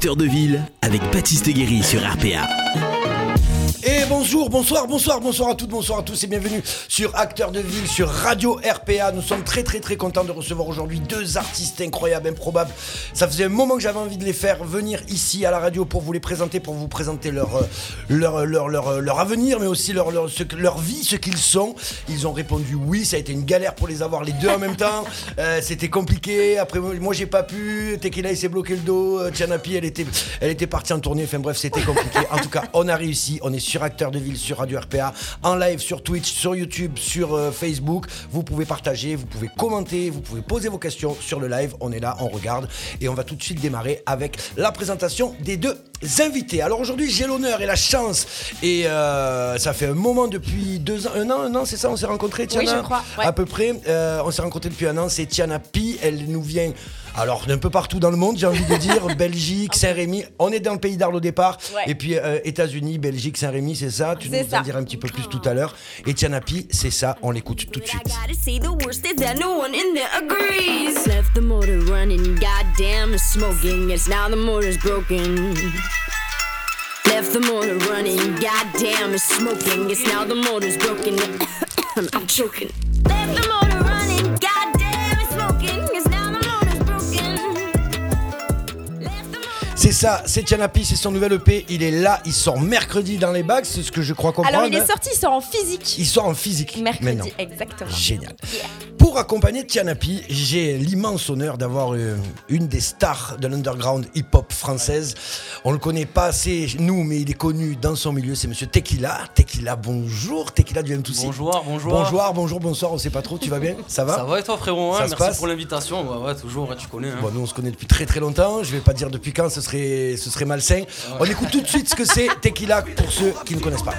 De ville avec Baptiste Guéry sur RPA. Et bonjour, bonsoir, bonsoir, bonsoir à toutes, bonsoir à tous et bienvenue sur Acteurs de Ville, sur Radio RPA. Nous sommes très très très contents de recevoir aujourd'hui deux artistes incroyables, improbables. Ça faisait un moment que j'avais envie de les faire venir ici à la radio pour vous les présenter, pour vous présenter leur, euh, leur, leur, leur, leur avenir, mais aussi leur, leur, ce leur vie, ce qu'ils sont. Ils ont répondu oui, ça a été une galère pour les avoir les deux en même temps. Euh, C'était compliqué. Après, moi j'ai pas pu. Tequila il s'est bloqué le dos. Euh, Tianapi elle était, elle était partie en tournée. Enfin bref, c'était compliqué. En tout cas, on a réussi. On est sur Acteurs de Ville, sur Radio RPA, en live sur Twitch, sur YouTube, sur euh, Facebook. Vous pouvez partager, vous pouvez commenter, vous pouvez poser vos questions sur le live. On est là, on regarde. Et on va tout de suite démarrer avec la présentation des deux invités. Alors aujourd'hui, j'ai l'honneur et la chance. Et euh, ça fait un moment depuis deux ans, un an, un an, c'est ça, on s'est rencontrés, Tiana je crois, ouais. À peu près. Euh, on s'est rencontrés depuis un an. C'est Tiana Pi. Elle nous vient. Alors, d'un peu partout dans le monde, j'ai envie de dire, Belgique, Saint-Rémy. On est dans le pays d'Arles au départ. Ouais. Et puis, euh, États-Unis, Belgique, Saint-Rémy, c'est ça Tu nous en diras un petit peu plus tout à l'heure. Et Tiana Pi, c'est ça. On l'écoute tout de suite. Left the motor running, goddamn, it's smoking. It's now the motor's broken. I'm choking. Left the motor C'est ça, c'est Tiana Pi, c'est son nouvel EP. Il est là, il sort mercredi dans les bacs, c'est ce que je crois comprendre. Alors il est hein. sorti, il sort en physique. Il sort en physique. Mercredi, maintenant. exactement. Génial. Pour accompagner Tianapi, j'ai l'immense honneur d'avoir euh, une des stars de l'underground hip-hop française. On le connaît pas assez, nous, mais il est connu dans son milieu. C'est monsieur Tequila. Tequila, bonjour. Tequila du M2C. Bonjour, bonjour. Bonjour, bonjour, bonsoir. On sait pas trop. Tu vas bien? Ça va? Ça va et toi frérot hein, Merci pour l'invitation. Ouais, ouais, toujours, ouais, tu connais. hein. Bon, nous on se connaît depuis très très longtemps. Je vais pas dire depuis quand, ce serait, ce serait malsain. On écoute tout de suite ce que c'est Tequila pour ceux qui ne connaissent pas.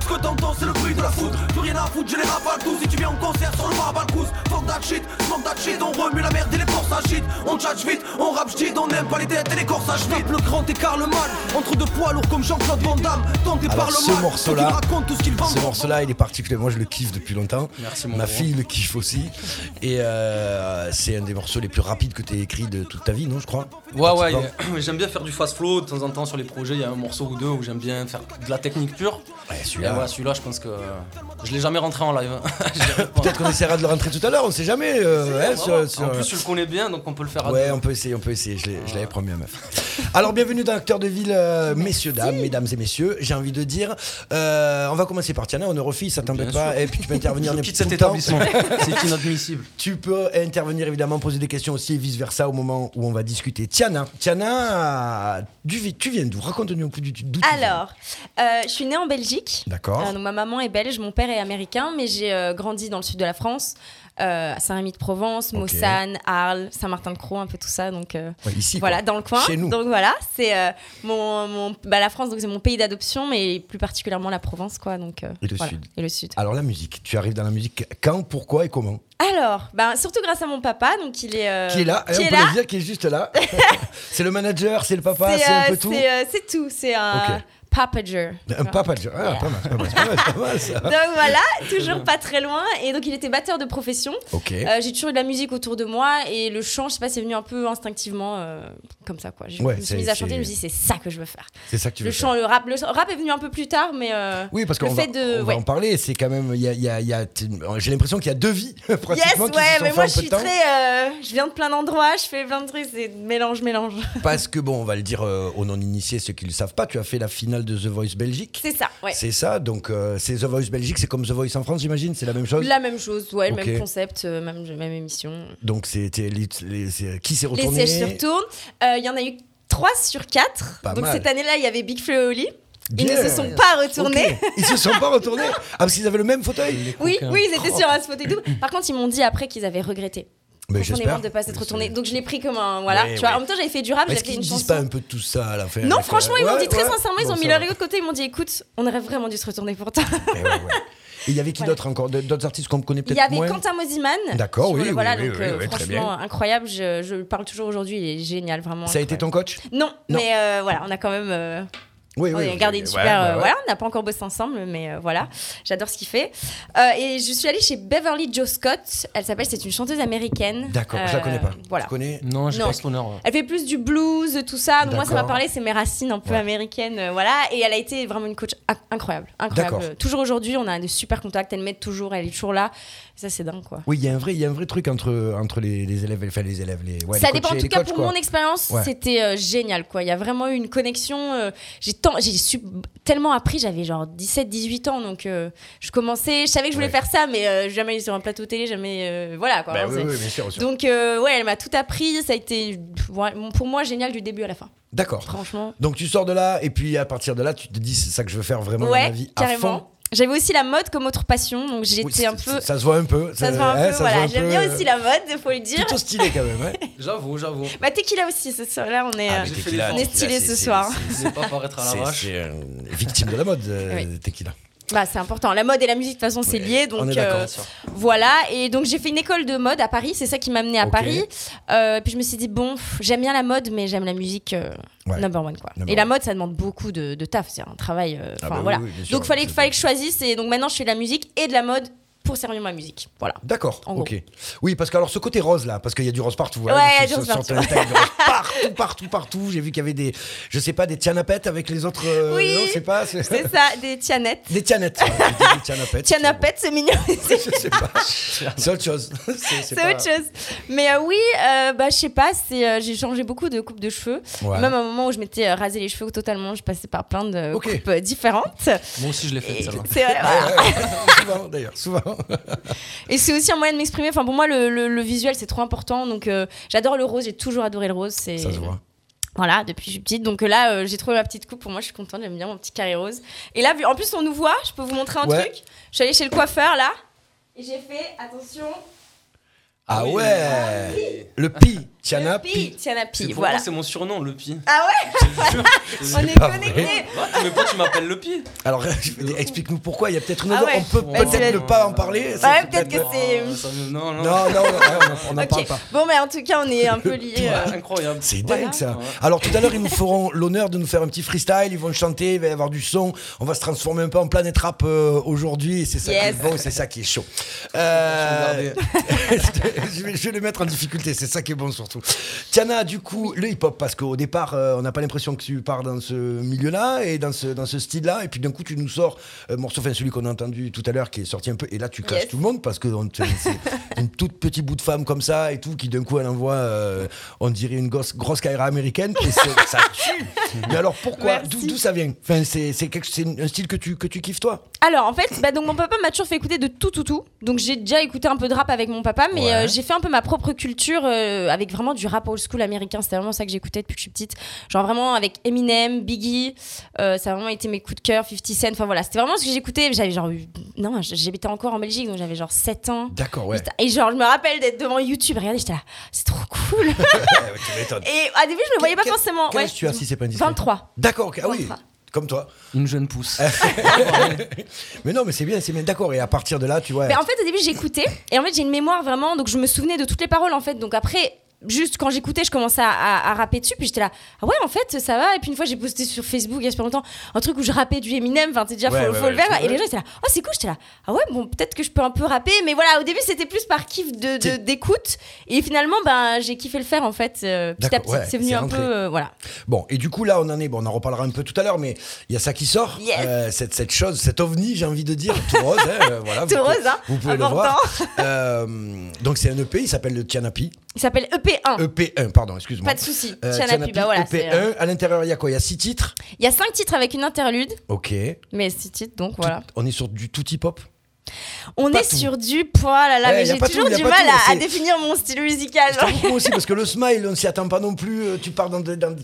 Ce que t'entends, c'est le bruit de la foudre. Plus rien à foutre, je les rafale tous. Si tu viens en concert sur le barabalcous, fuck that shit, smoke that shit. On remue la merde et les forces agitent. On tchatche vite, on rap j'dit, on n'aime pas les têtes et les corsages vite. Le grand écart, le mal, entre deux poids lourds comme Jean-Claude Van Damme. Tenté par le mal, morceau-là, ceux qui racontent tout ce qu'ils vendent. ce morceau-là, il est particulier. Moi, je le kiffe depuis longtemps. Merci, mon Ma gros. fille le kiffe aussi. Et euh, c'est un des morceaux les plus rapides que tu as écrit de toute ta vie, non Je crois. Ouais, ouais, j'aime bien faire du fast flow de temps en temps sur les projets. Il y a un morceau ou deux où j'aime bien faire de la technique pure. Ouais, celui-là. ouais, celui-là, je pense que je l'ai jamais rentré en live. hein. Peut-être qu'on essaiera de le rentrer tout à l'heure. On sait jamais. euh, hein, sur- En plus, tu le connais bien, donc on peut le faire à Ouais, deux. on peut essayer, on peut essayer. Je l'ai- je l'avais promis à meuf. Alors, bienvenue dans Acteur de Ville, euh, messieurs, dames, mesdames et messieurs. J'ai envie de dire, euh, on va commencer par Tiana, filles, ça t'embête pas. Et puis tu peux intervenir n'importe quitte cet établissement. C'est inadmissible. Tu peux intervenir évidemment, poser des questions aussi et vice versa au moment où on va discuter. Tiana, Tiana, du- tu viens d'où? Raconte-nous un peu du d'où tu viens. Alors, euh, je suis née en Belgique. D'accord. Euh, donc ma maman est belge, mon père est américain, mais j'ai euh, grandi dans le sud de la France, euh, Saint-Rémy-de-Provence, Ok. Mossane, Arles, Saint-Martin-de-Croix, un peu tout ça. Donc euh, Ouais, ici, voilà, quoi. dans le coin. Chez nous. Donc voilà, c'est euh, mon, mon- bah, la France, donc c'est mon pays d'adoption, mais plus particulièrement la Provence, quoi. Donc Et le voilà. sud. Et le sud. Alors la musique, tu arrives dans la musique quand, pourquoi et comment? Alors, bah, surtout grâce à mon papa, donc il est. euh, Qui est là, hein, qui on est peut là. le dire, qui est juste là. c'est le manager, c'est le papa, c'est un peu tout. c'est, tout, c'est un. Papager. Un papa, ah, pas mal, pas mal, pas mal, pas mal, ça. Donc voilà, toujours pas très loin. Et donc il était batteur de profession. Euh, j'ai toujours eu de la musique autour de moi et le chant, je sais pas, c'est venu un peu instinctivement euh, comme ça quoi. Je Ouais, me suis mise à chanter, je me suis dit c'est ça que je veux faire. C'est ça que tu veux Le faire. chant, le rap, le rap est venu un peu plus tard, mais euh, Oui, parce qu'on va, de- on va ouais. en parler. C'est quand même, il y a, y a- y j'ai l'impression qu'il y a deux vies yes, qui ouais, se sont mais moi je suis très, je viens de plein d'endroits, je fais plein de trucs, c'est mélange mélange. Parce que bon, on va le dire aux non-initiés, ceux qui le savent pas, tu as fait la finale de The Voice Belgique. C'est ça, ouais. C'est ça, donc euh, c'est The Voice Belgique, c'est comme The Voice en France, j'imagine, c'est la même chose. La même chose, ouais, le même concept, euh, même, même émission. Donc c'était les- les- c'est- qui s'est Les retourné sièges se retournent. Euh, Il y en a eu 3 sur 4. Pas Donc mal. cette année-là, il y avait Big Flo et Oli. Ils ne se sont pas retournés. Ok. Ils se sont pas retournés. Ah parce qu'ils avaient le même fauteuil. Oui, oui, ils étaient sur un spot et tout. Par contre, ils m'ont dit après qu'ils avaient regretté. Mais j'espère. de pas s'être retournés. Donc je l'ai pris comme un voilà. Ouais, tu vois, ouais. en même temps, j'avais fait du rap, j'avais fait une disent pas un peu tout ça à la fin Non, avec, franchement, euh, ils m'ont dit très sincèrement, ils ont mis leur ego de côté, ils m'ont dit écoute, on aurait vraiment dû se retourner pour toi. Eh il y avait qui Voilà. d'autre encore? D'autres artistes qu'on connaît Il peut-être y avait moins? Quentin Mosiman. D'accord, oui, Voilà, oui, donc oui, euh, franchement, incroyable. Je, je le parle toujours aujourd'hui, il est génial, vraiment. Ça a été ton incroyable. coach? Non, Non. mais euh, voilà, on a quand même. euh, Oui, on oui, a gardé une super. ouais, euh, ouais. Voilà, on n'a pas encore bossé ensemble, mais euh, voilà, j'adore ce qu'il fait. Euh, et je suis allée chez Beverly Joe Scott. Elle s'appelle, c'est une chanteuse américaine. D'accord, je la connais pas. Voilà. Tu connais Non, j'ai Non. pas ce honneur. ouais. Elle fait plus du blues, tout ça. Donc moi, ça m'a parlé, c'est mes racines un peu Ouais. américaines, euh, voilà. Et elle a été vraiment une coach inc- incroyable, incroyable. D'accord. Toujours aujourd'hui, on a de super contacts. Elle m'aide toujours, elle est toujours là. Ça, c'est dingue, quoi. Oui, il y a un vrai, il y a un vrai truc entre, entre les, les élèves, enfin les élèves, les. ouais, ça les dépend. En tout cas, coachs, pour quoi. mon expérience, Ouais. c'était euh, génial, quoi. Il y a vraiment eu une connexion. euh, j'ai tant, j'ai su- tellement appris. J'avais genre 17, 18 ans, donc euh, je commençais. Je savais que je voulais Ouais. faire ça, mais euh, jamais sur un plateau télé, jamais. euh, voilà, quoi. Bah oui, c'est- oui, bien sûr, bien sûr. Donc euh, ouais, elle m'a tout appris. Ça a été pour moi génial du début à la fin. D'accord. Franchement. Donc tu sors de là et puis à partir de là, tu te dis c'est ça que je veux faire vraiment dans Ouais, ma vie à fond. J'avais aussi la mode comme autre passion, donc j'étais Oui, un c'est- peu. Ça se voit un peu. Ça se voit un ouais, peu, ça se voilà. voit un J'aime bien euh, aussi la mode, faut le dire. Plutôt stylé quand même. Ouais. J'avoue, j'avoue. Bah Tequila aussi, ce soir là, on est, Ah, euh, on est stylé c'est- ce c'est- soir. Je vais pas paraître à C'est l'arrache. c'est, euh, victime de la mode, euh, Oui. Tequila. Bah c'est important. La mode et la musique de toute façon c'est lié, on donc euh, voilà. Et donc j'ai fait une école de mode à Paris, c'est ça qui m'a amené à. Paris. Euh, puis je me suis dit bon, j'aime bien la mode, mais j'aime la musique euh, Ouais. number one quoi. Number et la mode ça demande beaucoup de, de taf, c'est un travail. Ah bah voilà. oui, bien sûr, donc fallait c'est- fallait que je choisisse et donc maintenant je fais de la musique et de la mode pour servir ma musique. Voilà. D'accord, ok. Oui, parce que alors ce côté rose là, parce qu'il y a du rose partout. hein, Ouais, il y a du rose partout. partout, partout, partout. J'ai vu qu'il y avait des, je sais pas, des tianapettes avec les autres. euh, Oui, non, c'est pas. c'est- C'est ça, des tianettes. Des tianettes. ouais, des tianapettes. Tianapettes, c'est mignon. Je sais pas. C'est autre chose. C'est C'est pas- autre chose. Mais euh, oui, euh, bah, je sais pas, c'est, euh, j'ai changé beaucoup de coupes de cheveux. Ouais. Même à un moment où je m'étais euh, rasé les cheveux totalement, je passais par plein de coupes euh, différentes. Moi aussi, je l'ai fait, c'est vrai, voilà. Ouais, ouais, souvent d'ailleurs, souvent. Et c'est aussi un moyen de m'exprimer. Enfin, pour moi, le, le- le visuel, c'est trop important. Donc, euh, j'adore le rose. J'ai toujours adoré le rose. C'est... Ça se voit. Voilà, depuis que je suis petite. Donc euh, là, euh, j'ai trouvé ma petite coupe. Pour moi, je suis contente. J'aime bien mon petit carré rose. Et là, vu- en plus, on nous voit. Je peux vous montrer un Ouais. truc. Je suis allée chez le coiffeur, là. Et j'ai fait, attention, Ah oui. ouais. Le pi, Tiana pi. Tiana C'est Pi. pour Voilà. moi, c'est mon surnom, le pi. Ah ouais. On est pas connectés. Mais pourquoi tu m'appelles le pi Alors explique-nous pourquoi. Il y a peut-être une Ah ouais. On peut peut-être ne pas en parler. Ouais, peut-être que c'est- Oh, Non, non. Non, on n'en parle pas. Bon, mais en tout cas, on est un peu liés. euh, Incroyable. C'est Voilà. dingue ça. Ouais. Alors tout à l'heure, ils nous feront l'honneur de nous faire un petit freestyle. Ils vont chanter, il va y avoir du son. On va se transformer un peu en planète rap euh, aujourd'hui. C'est ça qui est bon, c'est ça qui est chaud. Euh, je, vais, je vais les mettre en difficulté, c'est ça qui est bon surtout. Tiana, du coup, le hip-hop, parce qu'au départ, euh, on n'a pas l'impression que tu pars dans ce milieu-là et dans ce, dans ce style-là. Et puis d'un coup, tu nous sors un morceau, enfin celui qu'on a entendu tout à l'heure, qui est sorti un peu. Et là, tu classes Yes. tout le monde parce que on te- c'est une toute petite bout de femme comme ça et tout, qui d'un coup, elle envoie, euh, on dirait une grosse, grosse caïra américaine. Et ça tue. Mais alors pourquoi? D'où d'où ça vient? Enfin, c'est c'est quelque- c'est un style que tu, que tu kiffes toi? Alors, en fait, bah, donc, mon papa m'a toujours fait écouter de tout, tout, tout. Donc, j'ai déjà écouté un peu de rap avec mon papa, mais Ouais. euh, j'ai fait un peu ma propre culture euh, avec vraiment du rap old school américain. C'était vraiment ça que j'écoutais depuis que je suis petite. Genre, vraiment avec Eminem, Biggie. euh, ça a vraiment été mes coups de cœur, 50 Cent. Enfin, voilà, c'était vraiment ce que j'écoutais. J'avais genre. eu- Non, j'habitais encore en Belgique, donc j'avais genre 7 ans. D'accord, ouais. Et genre, je me rappelle d'être devant YouTube. Regardez, j'étais là, c'est trop cool. Tu. Et à début, je me voyais pas forcément. Quel ouais. âge tu as si c'est pas indiscret 23. D'accord, ok. Ah oui, 23. comme toi. Une jeune pousse. Mais non, mais c'est bien, c'est bien. D'accord. Et à partir de là, tu vois. Mais en fait, au début, j'écoutais. Et en fait, j'ai une mémoire vraiment. Donc, je me souvenais de toutes les paroles, en fait. Donc, après. Juste quand j'écoutais, je commençais à, à- à rapper dessus, puis j'étais là, ah ouais, en fait, ça va. Et puis une fois, j'ai posté sur Facebook il y a super longtemps un truc où je rappais du Eminem, enfin, c'est déjà, Ouais, faut, ouais, faut ouais, le faire. Et les gens étaient là, oh, c'est cool, j'étais là, ah ouais, bon, peut-être que je peux un peu rapper. Mais voilà, au début, c'était plus par kiff de- d'écoute. Et finalement, ben, j'ai kiffé le faire, en fait, euh, petit à petit. c'est venu un rentré. peu, euh, voilà. Bon, et du coup, là, on en est. Bon, on en reparlera un peu tout à l'heure, mais il y a ça qui sort. Yes. Euh, cette, cette chose, cet ovni, j'ai envie de dire, tout rose. hein, euh, voilà, Tout vous rose, hein, Vous pouvez le voir. Donc, c'est un EP, il s'appelle le Tianapi. Il s'appelle EP1. EP1, pardon, excuse-moi. Pas de souci. Euh, Tiana Tianapi, Pi, bah voilà. EP1, c'est, euh, à l'intérieur, il y a quoi? Il y a six titres? Il y a cinq titres avec une interlude, Ok. mais six titres, donc voilà. On est sur du tout hip-hop? On Pas est tout. sur du poil là, là, Eh, mais j'ai toujours tout, du mal tout, à, définir mon style musical. Moi aussi, parce que le smile, on ne s'y attend pas non plus. euh, Tu pars dans. dans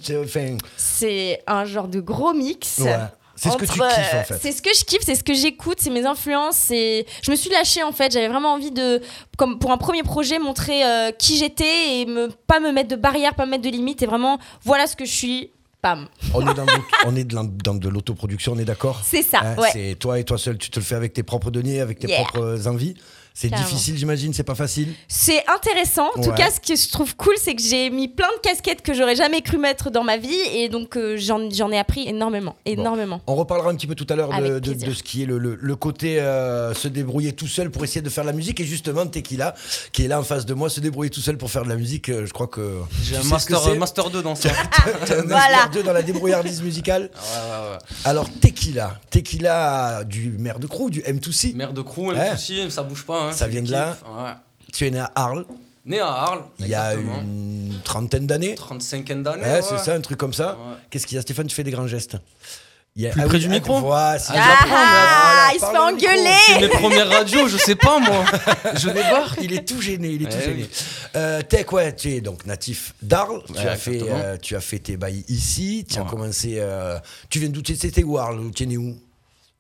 c'est- un genre de gros mix. Ouais. C'est ce que tu kiffes, en fait. C'est ce que je kiffe, c'est ce que j'écoute, c'est mes influences. C'est... Je me suis lâchée en fait. J'avais vraiment envie de, comme pour un premier projet, montrer euh, qui j'étais et me, pas me mettre de barrières, pas me mettre de limites. Et vraiment, voilà ce que je suis. Pam. on est dans, de- on est dans de l'autoproduction, on est d'accord C'est ça, Hein, ouais. C'est toi et toi seul, tu te le fais avec tes propres deniers, avec tes Yeah. propres envies. C'est difficile, j'imagine, c'est pas facile. C'est intéressant. En tout Ouais. cas, ce que je trouve cool, c'est que j'ai mis plein de casquettes que j'aurais jamais cru mettre dans ma vie. Et donc, euh, j'en j'en ai appris énormément. Énormément. On reparlera un petit peu tout à l'heure de, de- ce qui est le, le- le côté euh, se débrouiller tout seul pour essayer de faire de la musique. Et justement, Tequila, qui est là en face de moi, se débrouiller tout seul pour faire de la musique, euh, je crois que. J'ai un ce que master, c'est master 2 dans ça. T'as un Voilà. master 2 dans la débrouillardise musicale. Alors, Tequila. Tequila du maire de Crew, du M2C. Mère de crew, même Ouais. souci, ça bouge pas. Hein, Ça vient de là. Ouais. Tu es né à Arles Né à Arles. il y a une trentaine d'années. 35 d'années. Ouais, c'est ça, un truc comme ça. Ouais. Qu'est-ce qu'il y a, Stéphane Tu fais des grands gestes? Il y a- Plus ah près oui, du ah, micro? Ah, Ah, il se fait engueuler. C'est mes premières radios, je sais pas moi. Je débarque. Il est tout gêné, il est tout Eh gêné. oui. Euh, Tech, ouais, tu es donc natif d'Arles. tu, as fait, euh, tu as fait tes bails ici. Tu as commencé. euh, tu viens d'où? C'était où Arles? Tu es né où?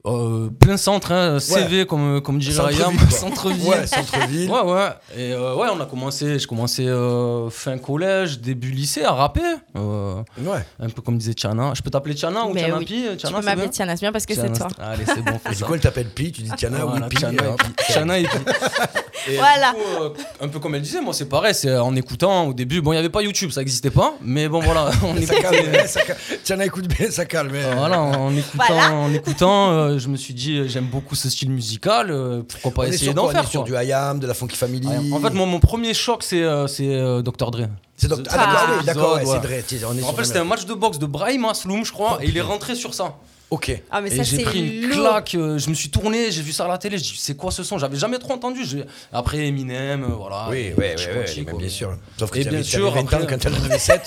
Euh, plein centre, hein, CV comme, comme dirait Ryan, Centre-ville. Ouais, centre-ville. Ouais, ouais. Et euh, ouais, on a commencé, je commençais euh, fin collège, début lycée à rapper. Euh, Ouais. un peu comme disait Tiana. Je peux t'appeler Tiana ou Tiana oui. Pi Tu Tiana, peux c'est m'appeler Tiana, c'est bien parce que c'est toi. Allez, c'est bon. du coup, elle t'appelle Pi, tu dis Tiana, oui, Pi. Tiana et. Pi. Tiana et Voilà. coup, euh, un peu comme elle disait, moi c'est pareil, c'est en écoutant au début. Bon, il n'y avait pas YouTube, ça n'existait pas, mais bon voilà, on Ça calme, écoutait. ça calme. Tiana écoute bien, ça calme. Euh, Voilà, en écoutant, Voilà. en écoutant euh, je me suis dit, euh, j'aime beaucoup ce style musical, euh, pourquoi pas essayer d'en faire sur quoi. du IAM, de la Funky Family. En fait, moi, mon premier choc, c'est Dr. Dre. c'est. The- Ah, d'accord, Ah. d'accord, ouais, épisode, c'est ouais. Dre. On est rappelle, un c'était un match de boxe de Brahim Asloum, je crois, et il est rentré sur ça. Ok. Ah, mais et ça, j'ai c'est pris une lourd. claque, euh, je me suis tourné, j'ai vu ça à la télé, je dis c'est quoi ce son? J'avais jamais trop entendu. je- Après Eminem, euh, voilà. Oui, oui, oui, oui, bien sûr. Sauf que Et bien sûr, 20 ans quand elle en avait 7.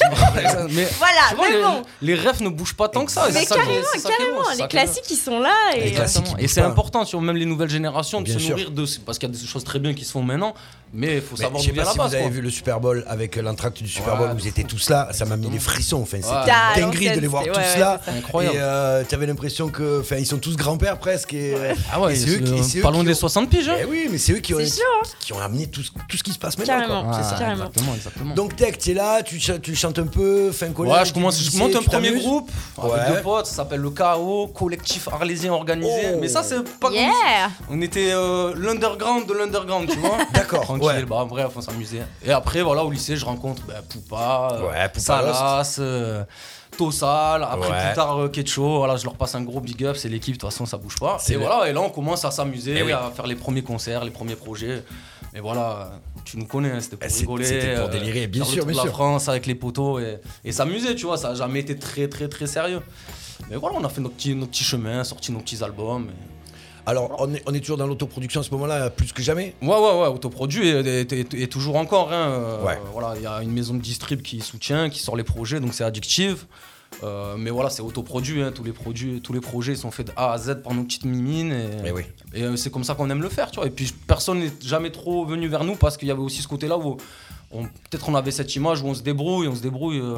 mais Voilà, tu vois, mais les, bon. les refs ne bougent pas tant que ça. Mais carrément, ça carrément. c'est ça Les classiques, ils sont là. Les Et... Et c'est pas. important sur même les nouvelles générations de se nourrir de parce qu'il y a des choses très bien qui se font maintenant, mais il faut Mais savoir je d'où sais vient pas la si base. vous avez quoi. vu le Super Bowl avec l'entracte du Super Ouais, Bowl, vous étiez tous là, ça m'a mis les frissons. Enfin, c'était Ouais. Une dinguerie de les voir tous là. incroyable. Et euh, tu avais l'impression que, enfin, ils sont tous grands-pères presque. Et, Ah ouais, et c'est eux qui des ont- 60 piges. hein. Eh oui, mais c'est eux qui ont, C'est qui, sûr, hein. qui ont amené tout, ce- tout ce qui se passe maintenant. Carrément. quoi. C'est ça. Carrément. Exactement, exactement. Donc Tech, tu es là, tu, ch- tu chantes un peu, fin collège. Ouais, je commence, je monte un premier groupe avec deux potes, ça s'appelle le KO, collectif arlésien organisé. Oh. Mais ça, c'est pas comme Yeah On était euh, l'underground de l'underground, tu vois. D'accord, Tranquille, ouais. bah bref, on s'amusait. Et après, voilà, au lycée, je rencontre bah, Poupa, euh, Ouais, Poupa Salas, euh, Tossal, après Ouais. plus tard euh, Ketcho, voilà, je leur passe un gros big up, c'est l'équipe, de toute façon ça bouge pas. Et voilà, et là on commence à s'amuser, Eh oui. à faire les premiers concerts, les premiers projets. Mais voilà, tu nous connais, hein, c'était pour Eh, rigoler. c'était pour délirer, bien sûr, bien la sûr. France avec les poteaux et, et s'amuser, tu vois, ça a jamais été très très très sérieux. Mais voilà, on a fait nos petits, nos petits chemins, sorti nos petits albums. et- Alors, on est, on est toujours dans l'autoproduction à ce moment-là, plus que jamais. Ouais, ouais, ouais, autoproduit et, et- et- et toujours encore. Hein, euh, Ouais. voilà, il y a une maison de distrib qui soutient, qui sort les projets, donc c'est addictive. Euh, mais voilà, c'est autoproduit. hein, tous les produits, tous les projets sont faits de A à Z par nos petites mimines. Et, Eh oui. et, euh, c'est comme ça qu'on aime le faire, tu vois. Et puis personne n'est jamais trop venu vers nous parce qu'il y avait aussi ce côté-là où peut-être on avait cette image où on se débrouille, on se débrouille, euh,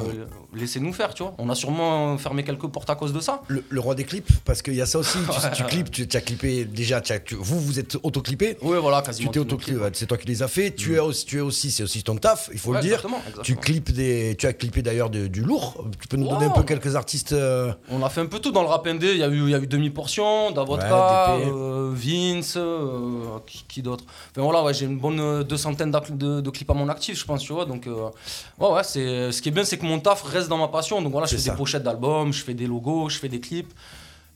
laissez-nous faire, tu vois. On a sûrement fermé quelques portes à cause de ça. Le, le roi des clips, parce qu'il y a ça aussi. Tu, tu clips, tu, tu as clippé déjà. tu as- tu- vous, vous êtes autoclippé. Oui, voilà, Tu quasiment. t'es tous nos autoclippé, ouais, c'est toi qui les as fait. Tu es aussi, tu es aussi, c'est aussi ton taf, il faut Ouais, le dire. exactement, exactement. Tu clips des, tu as clippé d'ailleurs de- du lourd. Tu peux nous donner un peu quelques artistes. euh, On a fait un peu tout dans le rap indé. Il y a eu, y a eu demi-portion, Davodka, euh, Vince, qui, qui d'autre? Enfin voilà, j'ai une bonne deux centaines de, de clips à mon actif, je pense, tu vois. Donc, euh, ouais, ouais, c'est, ce qui est bien, c'est que mon taf reste dans ma passion. Donc voilà, je fais ça. des pochettes d'albums, je fais des logos, je fais des clips.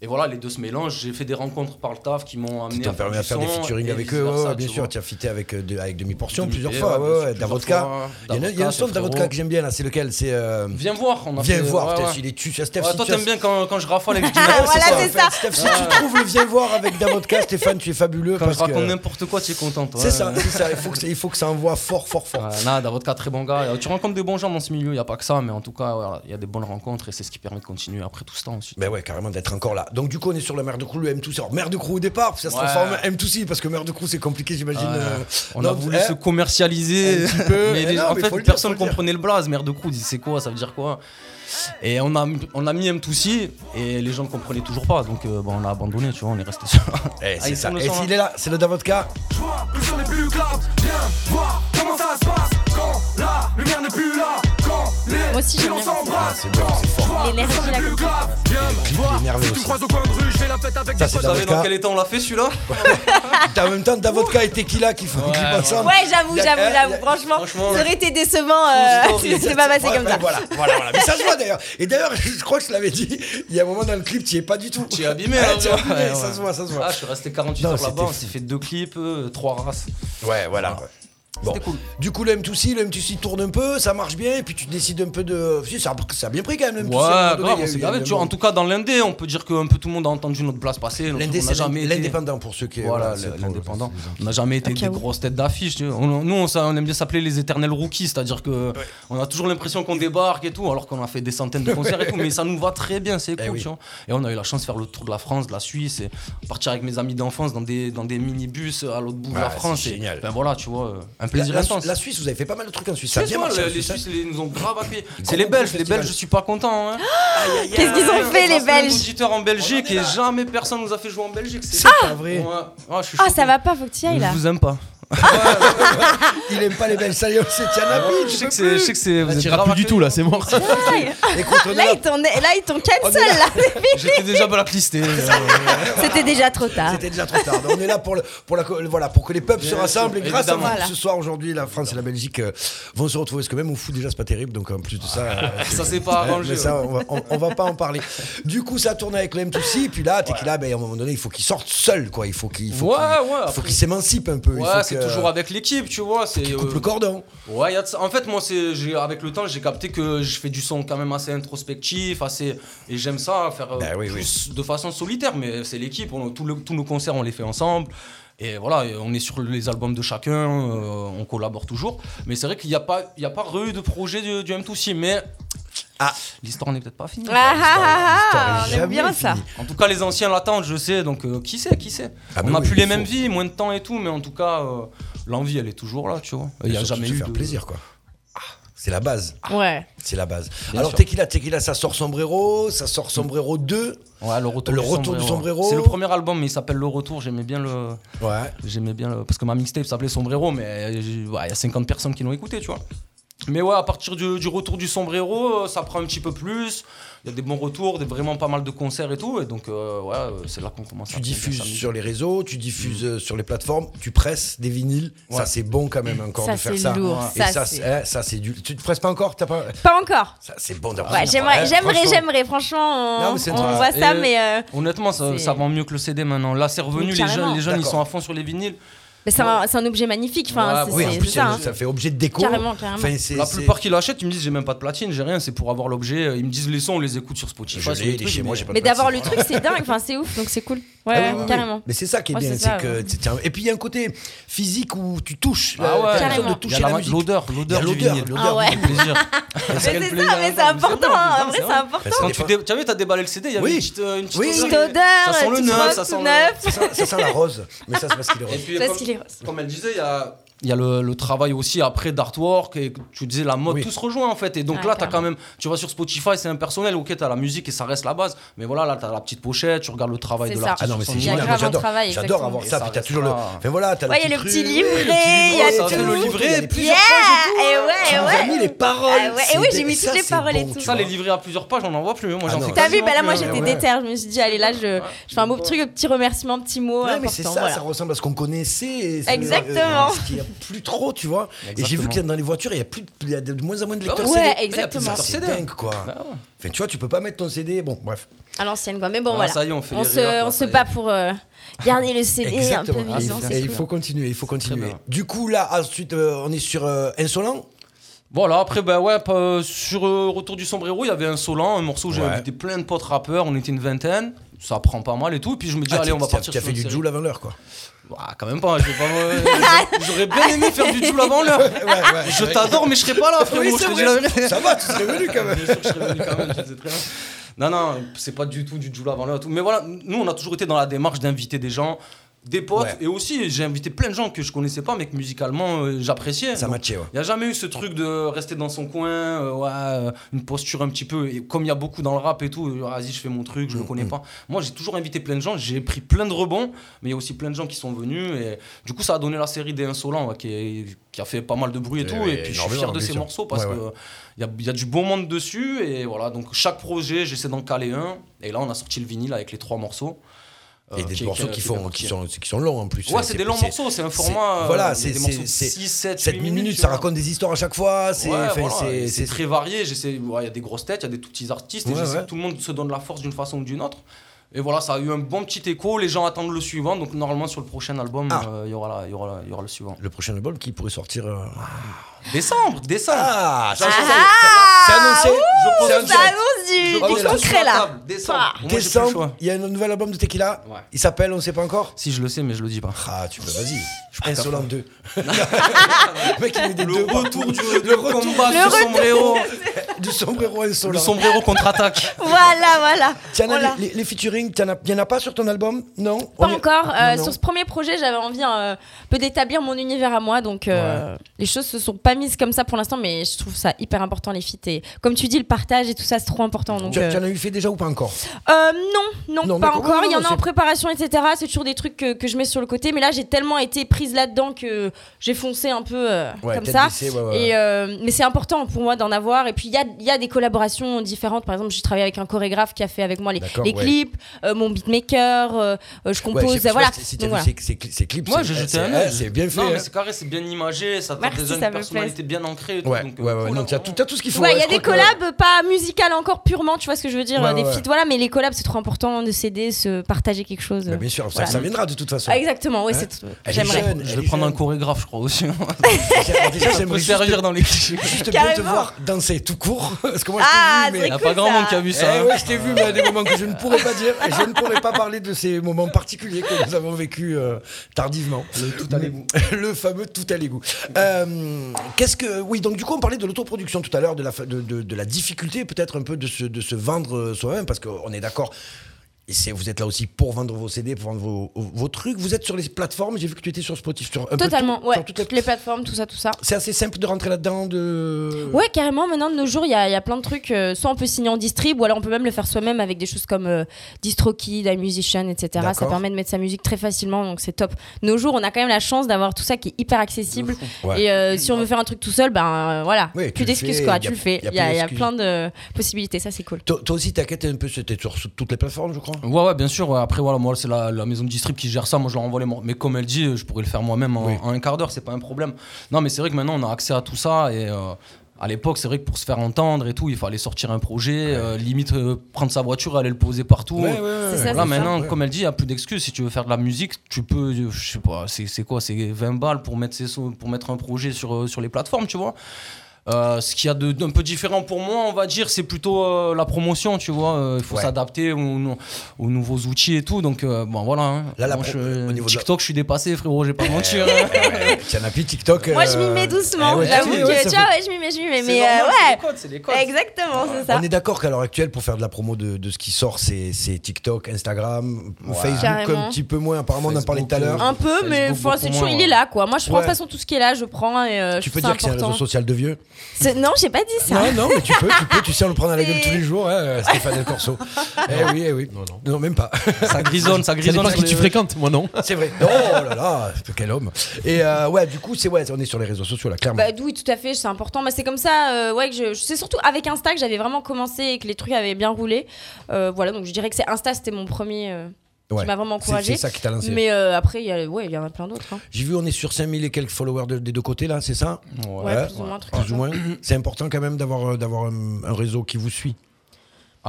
Et voilà, les deux se mélangent. J'ai fait des rencontres par le taf qui m'ont amené qui t'ont permis à faire des featuring avec eux. ouais, bien sûr, tu as fité avec, euh, de- avec demi-portion Demi-P, plusieurs fois. Ouais, ouais, Davodka. Il y a, un son de Davodka que j'aime bien là, c'est lequel? C'est. euh, Viens voir, on a Viens fait- voir, ouais, il est tu, Steph, Ouais, si toi, as- t'aimes bien quand, quand je raffole n'importe voilà, c'est ça. Steph, si tu trouves le viens voir avec Davodka, Stéphane, tu es fabuleux. Quand parce je raconte n'importe quoi, tu es content. C'est ça, c'est ça. Il faut, que, ça- envoie fort, fort, fort. Non, Davodka, très bon gars. Tu rencontres des bons gens dans ce milieu, il n'y a pas que ça, mais en tout cas, il y a des bonnes rencontres et c'est ce qui permet de continuer après tout ce temps aussi. Ben ouais, carrément d'être encore là. Donc du coup, on est sur la mer de Crew, le M2C. Alors, mer de Crew au départ, puis ça se Ouais. transforme en M2C parce que mer de Crew c'est compliqué, j'imagine. Ouais. euh, On non, a voulu hein, se commercialiser, Un petit peu. mais Eh non, en mais fait, dire, personne comprenait le blaze. Mère de coup, c'est quoi Ça veut dire quoi? Et on a, on a mis M2C et les gens ne comprenaient toujours pas, donc euh, bon, on a abandonné, tu vois, on est resté sur. Eh, Ah, c'est ça. Et son, s'il hein. est là, c'est le Davodka. Je vois plus. Viens voir comment ça se passe quand la lumière n'est plus là. Quand les moi aussi, j'aime on bien. s'embrasse. C'est bon, c'est fort. L'énergie, Proche la du grave, viens me voir. énervé Si tu aussi. croises au coin de rue, je fais la fête avec Ça, des c'est potes. Vous savez dans quel état on l'a fait celui-là en même temps Davodka et Tequila qui font un clip ensemble. Ouais, j'avoue, Il y a- j'avoue, il y a- j'avoue. Franchement, franchement, ça aurait été décevant. euh, Full story. C'est pas passé Ouais, comme ouais, ça. Voilà, voilà, voilà. Mais ça se voit d'ailleurs. Et d'ailleurs, je crois que je l'avais dit, il y a un moment dans le clip, tu y es pas du tout. Tu es abîmé, Ouais, là, tu es ouais, abîmé, ouais, ça ouais. se voit, ça se voit. Ah, je suis resté 48 Non, heures là-bas, c'était on s'est fait deux clips, euh, trois races. Ouais, voilà. Bon, C'était cool. du coup le M2C, le M2C tourne un peu, ça marche bien, et puis tu décides un peu de. Si, ça, a- ça a bien pris quand même le M2C. Ouais, donné, grave, tu vois, en tout cas, dans l'Indé, on peut dire qu'un peu tout le monde a entendu notre place passer. L'Indé, c'est jamais été- l'indépendant pour ceux qui. Voilà, c'est l'indépendant. On n'a jamais été des grosses têtes d'affiche. tu vois. On- Nous, on, aime bien s'appeler les éternels rookies, c'est-à-dire que on a toujours l'impression qu'on débarque et tout, alors qu'on a fait des centaines de concerts et tout, mais ça nous va très bien, c'est Eh cool. oui. tu vois. Et on a eu la chance de faire le tour de la France, de la Suisse, et partir avec mes amis d'enfance dans des, dans des minibus à l'autre bout de la c'est France. et- génial. Ben voilà, tu vois, euh, un La, plaisir la- intense. la Suisse, vous avez fait pas mal de trucs en Suisse. Ça a bien marché. les, hein. Suisses les- nous ont grave. Gros, C'est les Belges, les. Belges, je suis pas content. Hein. Qu'est-ce qu'ils ont fait, les Belges auditeurs en Belgique et jamais personne nous a fait jouer en Belgique. C'est pas vrai. Je Ah, choqué. ça va pas, faut que tu y ailles Je là. vous aime pas. Il aime pas les y est, c'est tiens la Ah, Je sais que c'est, je sais que c'est. vous êtes grave plus du tout là, c'est mort. On Là, ils t'ont là, ils t'ont On est cancel là. J'étais déjà blacklisté. euh, C'était déjà trop tard. C'était déjà trop tard. On est là pour, le, pour, la, voilà, pour que les peuples se rassemblent. Et grâce à vous, ce soir, aujourd'hui, la France et la Belgique euh, vont se retrouver. Parce que même au foot, déjà, c'est pas terrible. Donc, en plus de ça. euh, Ça s'est pas arrangé. ça, on va, on- on va pas en parler. Du coup, ça tourne avec le M2C. Puis là, Tequila, ben, à un moment donné, il faut qu'il sorte seul. Quoi. Il faut qu'il faut qu'il- s'émancipe un peu. Il Ouais, faut que- toujours avec l'équipe, tu vois. C'est. coupe euh, le cordon. Ouais, y a de ça. En fait, moi, c'est, avec le temps, j'ai capté que je fais du son quand même assez introspectif, assez, et j'aime ça faire euh, oui, plus de façon solitaire. Mais c'est l'équipe. on- le- tous nos concerts, on les fait ensemble. Et voilà, on est sur les albums de chacun, euh, on collabore toujours. Mais c'est vrai qu'il n'y a pas, il y a pas eu de projet du, du M2C, mais Ah. l'histoire n'est peut-être pas finie. Ah ah ah ah, on aime bien ça. En tout cas, les anciens l'attendent, je sais, donc euh, qui sait, qui sait. Ah, on n'a oui, plus les mêmes vies, moins de temps et tout, mais en tout cas, euh, l'envie, elle est toujours là, tu vois. Il n'y a jamais eu faire de... plaisir, quoi. C'est la base. Ouais. C'est la base. Bien Alors, sûr. Tequila, Tequila, ça sort Sombrero, ça sort Sombrero 2. Ouais, le retour, Le du, retour du sombrero. sombrero. C'est le premier album, mais il s'appelle Le Retour. J'aimais bien le. Ouais. J'aimais bien le- Parce que ma mixtape s'appelait Sombrero, mais euh, ouais, il y a 50 personnes qui l'ont écouté, tu vois. Mais ouais, à partir du, du retour du sombrero, euh, ça prend un petit peu plus. Il y a des bons retours, des vraiment pas mal de concerts et tout. Et donc, euh, ouais, euh, c'est là qu'on commence à Tu bien diffuses sur les réseaux, tu diffuses euh, sur les plateformes, tu presses des vinyles. Ça, c'est bon quand même encore Ça, de faire c'est ça. lourd. Et Ça, ça, c'est- c'est- eh, ça, c'est du. Tu te presses pas encore? T'as pas... Pas encore. Ça, c'est bon d'avoir Ouais, ça. j'aimerais, j'aimerais, franchement. j'aimerais. Franchement, on, vrai. voit ça, mais, euh, Honnêtement, ça, vend mieux que le CD maintenant. Là, c'est revenu, Oui, les jeunes, les jeunes ils sont à fond sur les vinyles. Mais c'est, un, c'est un objet magnifique. Enfin, Ouais, c'est, Oui, c'est- en plus, c'est ça. ça, ça fait objet de déco. Carrément, carrément. Enfin, c'est- La c'est- plupart qui l'achètent, ils me disent j'ai même pas de platine, j'ai rien, c'est pour avoir l'objet. Ils me disent les sons, on les écoute sur Spotify. Je les trucs, chez moi, mais- j'ai pas de Mais d'avoir le truc, c'est dingue. Enfin, c'est ouf. Donc c'est cool. Ouais, Ah oui, oui, carrément. oui. Mais c'est ça qui est Ouais, bien, c'est c'est ça, que ouais. et puis il y a un côté physique où tu touches, Ah ouais. Carrément. de toucher l'odeur, Il y a l'odeur du l'odeur, vinyle. l'odeur Ah ouais. plaisir. Mais c'est ça, plaisir, mais c'est hein, important. vraiment, En vrai, c'est important. Tu, as vu, t'as déballé le CD, il y avait Oui. une petite, euh, une petite odeur. Ça sent le neuf, ça sent la rose, mais ça c'est parce qu'il est rose. Comme elle disait, il y a, il y a le, le travail aussi après d'artwork et tu disais la mode, Oui. tout se rejoint en fait. Et donc Ouais, là, tu as quand même, tu vas sur Spotify, c'est impersonnel, ok, tu as la musique et ça reste la base. Mais voilà, là, tu as la petite pochette, tu regardes le travail de l'artiste. Ah non, mais c'est génial. j'adore. travail, J'adore exactement. avoir ça. ça Puis t'as reste toujours le. Enfin voilà, t'as la Ouais, le petit livret, petit il y a le Yeah, livret, plusieurs Yeah, pages et ouais, Tu ouais. as mis les paroles. Ah et oui, j'ai mis toutes les paroles et tout. tu Ça, les livrets à plusieurs pages, on n'en voit plus. Moi, Ah j'en fais T'as vu, bah là, moi hein. j'étais déter. Je me suis dit, allez, là, je, je fais un beau truc, un petit remerciement, un petit mot. Mais c'est ça, ça ressemble à ce qu'on connaissait. c'est- Exactement. Euh, plus trop, tu vois. Et j'ai vu qu'il y a dans les voitures, il y a plus, de- il y a de moins en moins de lecteurs Ouais, CD. exactement. C'est dingue, quoi. Bah ouais. Enfin, tu vois, tu peux pas mettre ton CD. Bon, bref. À l'ancienne, quoi. Mais bon, Ah, voilà. ça y est, on fait on les se, rires, on bat pour euh, garder le CD un peu Exactement. Ah, il vivant. faut- c'est et il cool. faut continuer, il faut continuer. Du coup, là, ensuite, euh, on est sur euh, Insolent. Voilà, après, bah ouais, pas- sur euh, Retour du Sombrero, il y avait un Solan, un morceau où j'ai Ouais. invité plein de potes rappeurs, on était une vingtaine, ça prend pas mal et tout, et puis je me dis, Ah, allez, on va partir Tu as fait du. Joule avant l'heure, quoi. Ah, quand même pas, je vais pas me- J'aurais bien aimé faire du Joule avant l'heure. Je t'adore, mais je serais pas là, frérot, Oui, je c'est te dis vrai. la vérité. Ça va, tu serais venu quand même. Bien sûr que je serais venu quand même, je sais très bien. Non, non, c'est pas du tout du Joule avant l'heure. et tout. Mais voilà, nous, on a toujours été dans la démarche d'inviter des gens des potes Ouais. et aussi j'ai invité plein de gens que je connaissais pas mais que musicalement euh, j'appréciais. Ça matchait, ouais. Il n'y a jamais eu ce truc de rester dans son coin, euh, ouais, euh, une posture un petit peu. Et comme il y a beaucoup dans le rap et tout, vas-y, je fais mon truc, je Mm, ne le connais pas. Moi, j'ai toujours invité plein de gens, j'ai pris plein de rebonds, mais il y a aussi plein de gens qui sont venus. Et du coup, ça a donné la série des Insolents, ouais, qui, est- qui a fait pas mal de bruit et, Et tout. et puis, je suis fier de ces morceaux parce que il y y a du bon monde dessus. Et voilà, donc chaque projet, j'essaie d'en caler un. Et là, on a sorti le vinyle avec les trois morceaux. Et euh, des morceaux qui- font, qui- sont, qui sont longs en plus. Ouais, c'est des longs morceaux, c'est un format. Voilà, euh, c'est de c'est- 6, 7, 7 minutes, ça raconte des histoires à chaque fois. C'est voilà, très varié. Il y a des grosses têtes, il y a des tout petits artistes. et tout le monde se donne la force d'une façon ou d'une autre. Et voilà, ça a eu un bon petit écho. Les gens attendent le suivant. Donc, normalement, sur le prochain album, Ah. euh, il y, aura y, aura la- il y aura le suivant. le prochain album qui pourrait sortir. Euh, Décembre, décembre. Ah, ça, Ah, c'est- c'est annoncé. Je. Ça annonce du, Je du concret là. Décembre. Ah. Décembre, il y a un nouvel album de Tequila. Ouais. Il s'appelle, on ne sait pas encore. Si je le sais, mais je le dis pas. Ah, tu peux, vas-y. Insolent 2. le mec, il met des Le deux. retour du le retour combat Le du retour. sombrero. du sombrero insolent. Le sombrero contre-attaque. Voilà, voilà. Tiens, Voilà. les, les, les featuring, il n'y en a pas sur ton album? Non? Pas On est- encore. Euh, Non, non. Sur ce premier projet, j'avais envie euh, un peu d'établir mon univers à moi. Donc, euh, les choses se sont pas mises comme ça pour l'instant, mais je trouve ça hyper important, les feats. Et comme tu dis, le partage et tout ça, c'est trop important. Donc, Tu, euh, tu en as eu fait déjà ou pas encore? Euh, non, non, Non, pas encore. Il y en a en préparation, etc. C'est toujours des trucs que, que je mets sur le côté. Mais là, j'ai tellement été prise là-dedans que j'ai foncé un peu euh, Ouais, comme ça. baissée, ouais, ouais, Et, euh, mais c'est important pour moi d'en avoir. Et puis, il y a, il y a des collaborations différentes. Par exemple, j'ai travaillé avec un chorégraphe qui a fait avec moi les, les ouais. clips, euh, mon beatmaker, euh, euh, je compose. pas voilà. si- Si Donc, tu as voilà. vu ces- ces ces clips, Moi, c'est- j'ai jeté c'est- un œil. c'est bien fait. Non, mais hein. c'est carré, c'est bien imagé. Ça a Merci, ça une me personnalité bien ancrée. et tout, Ouais, donc, euh, ouais, ouais, cool, non, hein, tu as tout, t'as tout ce qu'il faut. Ouais, il ouais, y a des que- collabs, pas musicales encore purement, tu vois ce que je veux dire, Ouais, euh, des ouais, feats, voilà, mais les collabs, c'est trop important de s'aider, se partager quelque chose. Bah, euh, bien sûr, ça, voilà. ça viendra de toute façon. Ah, exactement, ouais, Hein c'est Elle est J'aimerais. jeune, Je elle vais prendre un chorégraphe, je crois aussi. Déjà, déjà, j'aimerais servir dans les clichés. juste bien te voir danser tout court. Parce que moi, je Ah, t'ai vu, mais. Il a pas grand monde qui a vu ça. Eh hein. ouais, je t'ai vu, mais à des moments que je ne pourrais pas dire. Je ne pourrais pas parler de ces moments particuliers que nous avons vécu euh, tardivement. Le tout à l'égout. le fameux tout à l'égout. Euh, Qu'est-ce que. Oui, donc du coup, on parlait de l'autoproduction tout à l'heure, de la, de la difficulté peut-être un peu de se, de se vendre euh, soi-même, parce qu'on est d'accord. Et vous êtes là aussi pour vendre vos CD, pour vendre vos, vos trucs. Vous êtes sur les plateformes. J'ai vu que tu étais sur Spotify. Sur un Totalement, tout- ouais, sur toutes les- toutes les plateformes, tout ça, tout ça. C'est assez simple de rentrer là-dedans. De... Ouais, carrément, maintenant de nos jours, il y, a il y a plein de trucs. euh, soit on peut signer en distrib, ou alors on peut même le faire soi-même avec des choses comme euh, DistroKid, iMusician, etc. Ça permet de mettre sa musique très facilement, donc c'est top. Nos jours, on a quand même la chance d'avoir tout ça qui est hyper accessible. Ouais. Et euh, si on veut faire un truc tout seul, ben euh, voilà, Oui, tu plus d'excuses quoi, a- tu le fais. Il y a, y plein de possibilités, ça c'est cool. Toi, toi aussi, est un peu. C'était sur toutes les plateformes, je crois. Ouais, ouais, bien sûr. ouais. Après, voilà, moi, c'est la, la maison de distrib qui gère ça. Moi, je leur envoie les morceaux. Mais comme elle dit, je pourrais le faire moi-même en, Oui. en un quart d'heure, c'est pas un problème. Non, mais c'est vrai que maintenant, on a accès à tout ça. Et euh, à l'époque, c'est vrai que pour se faire entendre et tout, il fallait sortir un projet, euh, limite euh, prendre sa voiture, aller le poser partout. Ouais, ouais, ouais. C'est ça, Là, c'est maintenant, comme elle dit, il n'y a plus d'excuses. Si tu veux faire de la musique, tu peux, je sais pas, c'est c'est quoi, c'est 20 balles pour mettre, ses pour mettre un projet sur, sur les plateformes, tu vois. Euh, ce qu'il y a de- d'un peu différent pour moi, on va dire, c'est plutôt euh, la promotion, tu vois. Euh, Il faut Ouais. s'adapter aux, aux nouveaux outils et tout. Donc, euh, bon, voilà. hein. Là, la Moi, pro- je- au niveau de TikTok, je suis dépassé, frérot, j'ai pas mentir. hein. Tiens, appli TikTok. Moi, je m'y mets doucement. eh ouais, J'avoue ouais, que, ouais, tu fait- vois, ouais, je m'y mets, je m'y mets. Mais normal, euh, c'est ouais, des codes, c'est des codes. exactement, c'est ça. On est d'accord qu'à l'heure actuelle, pour faire de la promo de, de ce qui sort, c'est c'est TikTok, Instagram, Facebook, Carrément. un petit peu moins. Apparemment, on en parlait tout à l'heure. Un peu, mais il est ouais. là, quoi. Moi, je prends de Ouais. toute façon tout ce qui est là, je prends et Tu peux dire que c'est un réseau social de vieux Non, j'ai pas dit ça. Non, non, mais tu peux, tu peux, tu sais, on le prend dans la gueule tous les jours, hein, Stéphane Del Corso. eh oui, eh oui. Non, non. même pas. ça grisonne, ça Ça grisonne. sur qui tu fréquentes, moi non. C'est vrai. Oh là là, quel homme. Et euh, ouais, du coup, c'est ouais, on est sur les réseaux sociaux là, clairement. Bah oui, tout à fait, c'est important. Bah, c'est comme ça, euh, ouais, que je, je- c'est surtout avec Insta que j'avais vraiment commencé et que les trucs avaient bien roulé. Euh, voilà, donc je dirais que c'est Insta, c'était mon premier euh, Ouais. qui m'a vraiment encouragé. C'est ça qui t'a lancé. Mais euh, après, il y a, ouais, il y en a plein d'autres. hein. J'ai vu, on est sur 5000 et quelques followers de- des deux côtés là, c'est ça? Ouais. Ouais, plus ou moins. C'est important quand même d'avoir euh, d'avoir un, un réseau qui vous suit.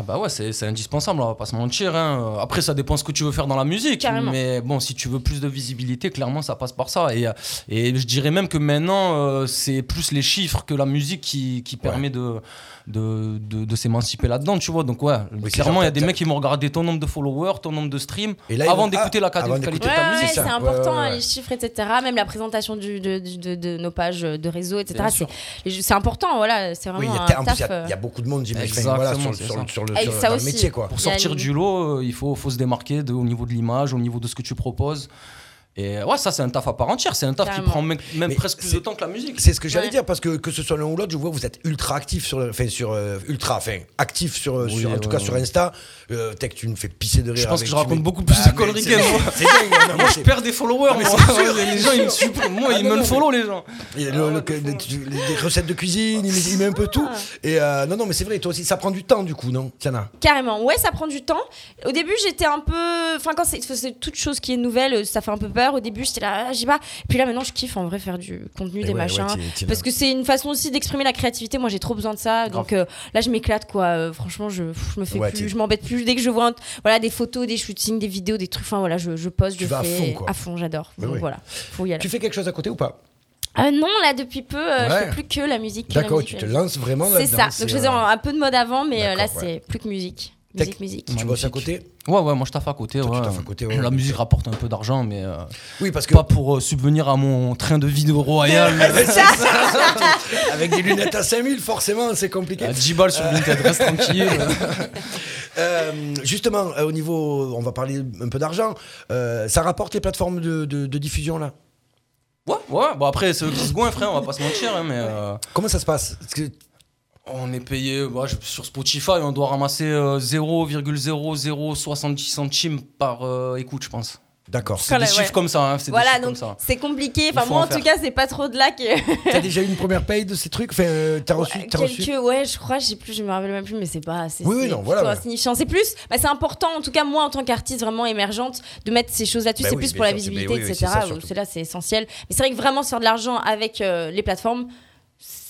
Ah bah ouais, c'est indispensable, on va pas se mentir. hein. Après, ça dépend ce que tu veux faire dans la musique. Carrément. Mais bon, si tu veux plus de visibilité, clairement, ça passe par ça. Et, et je dirais même que maintenant, euh, c'est plus les chiffres que la musique qui, qui permet de, de, de, de s'émanciper là-dedans, tu vois. Donc ouais, clairement, il y a des mecs qui vont regarder ton nombre de followers, ton nombre de streams, Et là, ils avant d'écouter ah, la qualité de Ouais, ta ouais, musique. c'est important, Ouais, ouais, hein, ouais. les chiffres, etc. Même la présentation du, de, de- de- de nos pages de réseau, etc. C'est- important, voilà. C'est vraiment il y a, un en plus, il y taf. a- euh, il y, a beaucoup de monde, j'imagine. Voilà, sur, sur- sur le, Et sur- ça dans aussi. le métier, quoi. Pour sortir du lot, euh, il faut, faut se démarquer de- au niveau de l'image, au niveau de ce que tu proposes. Et ouais, ça, c'est un taf à part entière. C'est un taf Carrément. qui prend même, presque plus de temps que la musique. C'est ce que j'allais Ouais. dire parce que que ce soit l'un ou l'autre, je vois que vous êtes ultra actif sur, le- enfin sur euh, ultra, enfin actif sur, Oui, sur- en tout ouais, cas sur. Insta. Euh, Tech, tu me fais pisser de rire. Je pense avec- que je tu raconte mets- beaucoup plus Bah, de conneries mais que moi. C'est dingue. Moi, je perds des followers. mais moi. les gens, ils me suppriment. Moi, Ah, ils me follow, les gens. Des, recettes de cuisine, il met, un peu tout. Et euh, non, non, mais c'est vrai, toi aussi, ça prend du temps du coup, non Tiana? Carrément, ouais, ça prend du temps. Au début, j'étais un peu. Enfin, quand c'est toute chose qui est nouvelle, ça fait un peu peur. Au début, j'étais là, ah, j'y pas. Puis là, maintenant, je kiffe en vrai faire du contenu, Et des ouais, machins. ouais, parce que c'est une façon aussi d'exprimer la créativité. Moi, j'ai trop besoin de ça. Donc euh, là, je m'éclate, quoi. Euh, franchement, je, je me fais Ouais, plus. Je m'embête plus. Dès que je vois un- voilà, des photos, des shootings, des vidéos, des trucs, enfin, voilà, je, je poste, Tu je vas à fais. fond, quoi. À fond, j'adore. Mais Donc voilà, faut y aller. Tu fais quelque chose à côté ou pas? Euh, non, là, depuis peu, euh, je fais plus que la musique. D'accord, tu te lances vraiment C'est ça. Donc, je faisais un peu de mode avant, mais là, c'est plus que musique. Tech. Musique, musique. Tu bosses à côté Ouais, ouais, moi je taffe à côté. Toi, ouais. taffes à côté, ouais, La ouais. musique rapporte un peu d'argent, mais euh, Oui, parce que pas pour euh, subvenir à mon train de vie de royal. avec des lunettes à 5000, forcément, c'est compliqué. à 10 balles sur Vinted, reste tranquille. Euh, justement, euh, au niveau, on va parler un peu d'argent. euh, ça rapporte les plateformes de, de- de diffusion là? Ouais, ouais, bon après, c'est eux qui se goinfrent, frère, on va pas se mentir, hein, mais euh, Comment ça se passe? Parce que- on est payé bah, sur Spotify, on doit ramasser euh, 0,0070 centimes par euh, écoute, je pense. D'accord. C'est des chiffres ouais. comme ça, hein, c'est des Voilà, chiffres donc comme ça. c'est compliqué. Enfin, moi, en en tout cas, c'est pas trop de là que. T'as déjà eu une première paye de ces trucs? Enfin, euh, t'as reçu, t'as reçu Quelques, ouais, je crois, je sais plus, je me rappelle même plus, mais c'est pas. C'est Oui, oui, non, voilà, ouais. C'est plus, bah, c'est important, en tout cas, moi, en tant qu'artiste vraiment émergente, de mettre ces choses là-dessus. Bah c'est oui, plus pour la sûr, visibilité, mais oui, oui, etc. c'est ça, où surtout. c'est là, c'est essentiel. Mais c'est vrai que vraiment se faire de l'argent avec euh, les plateformes,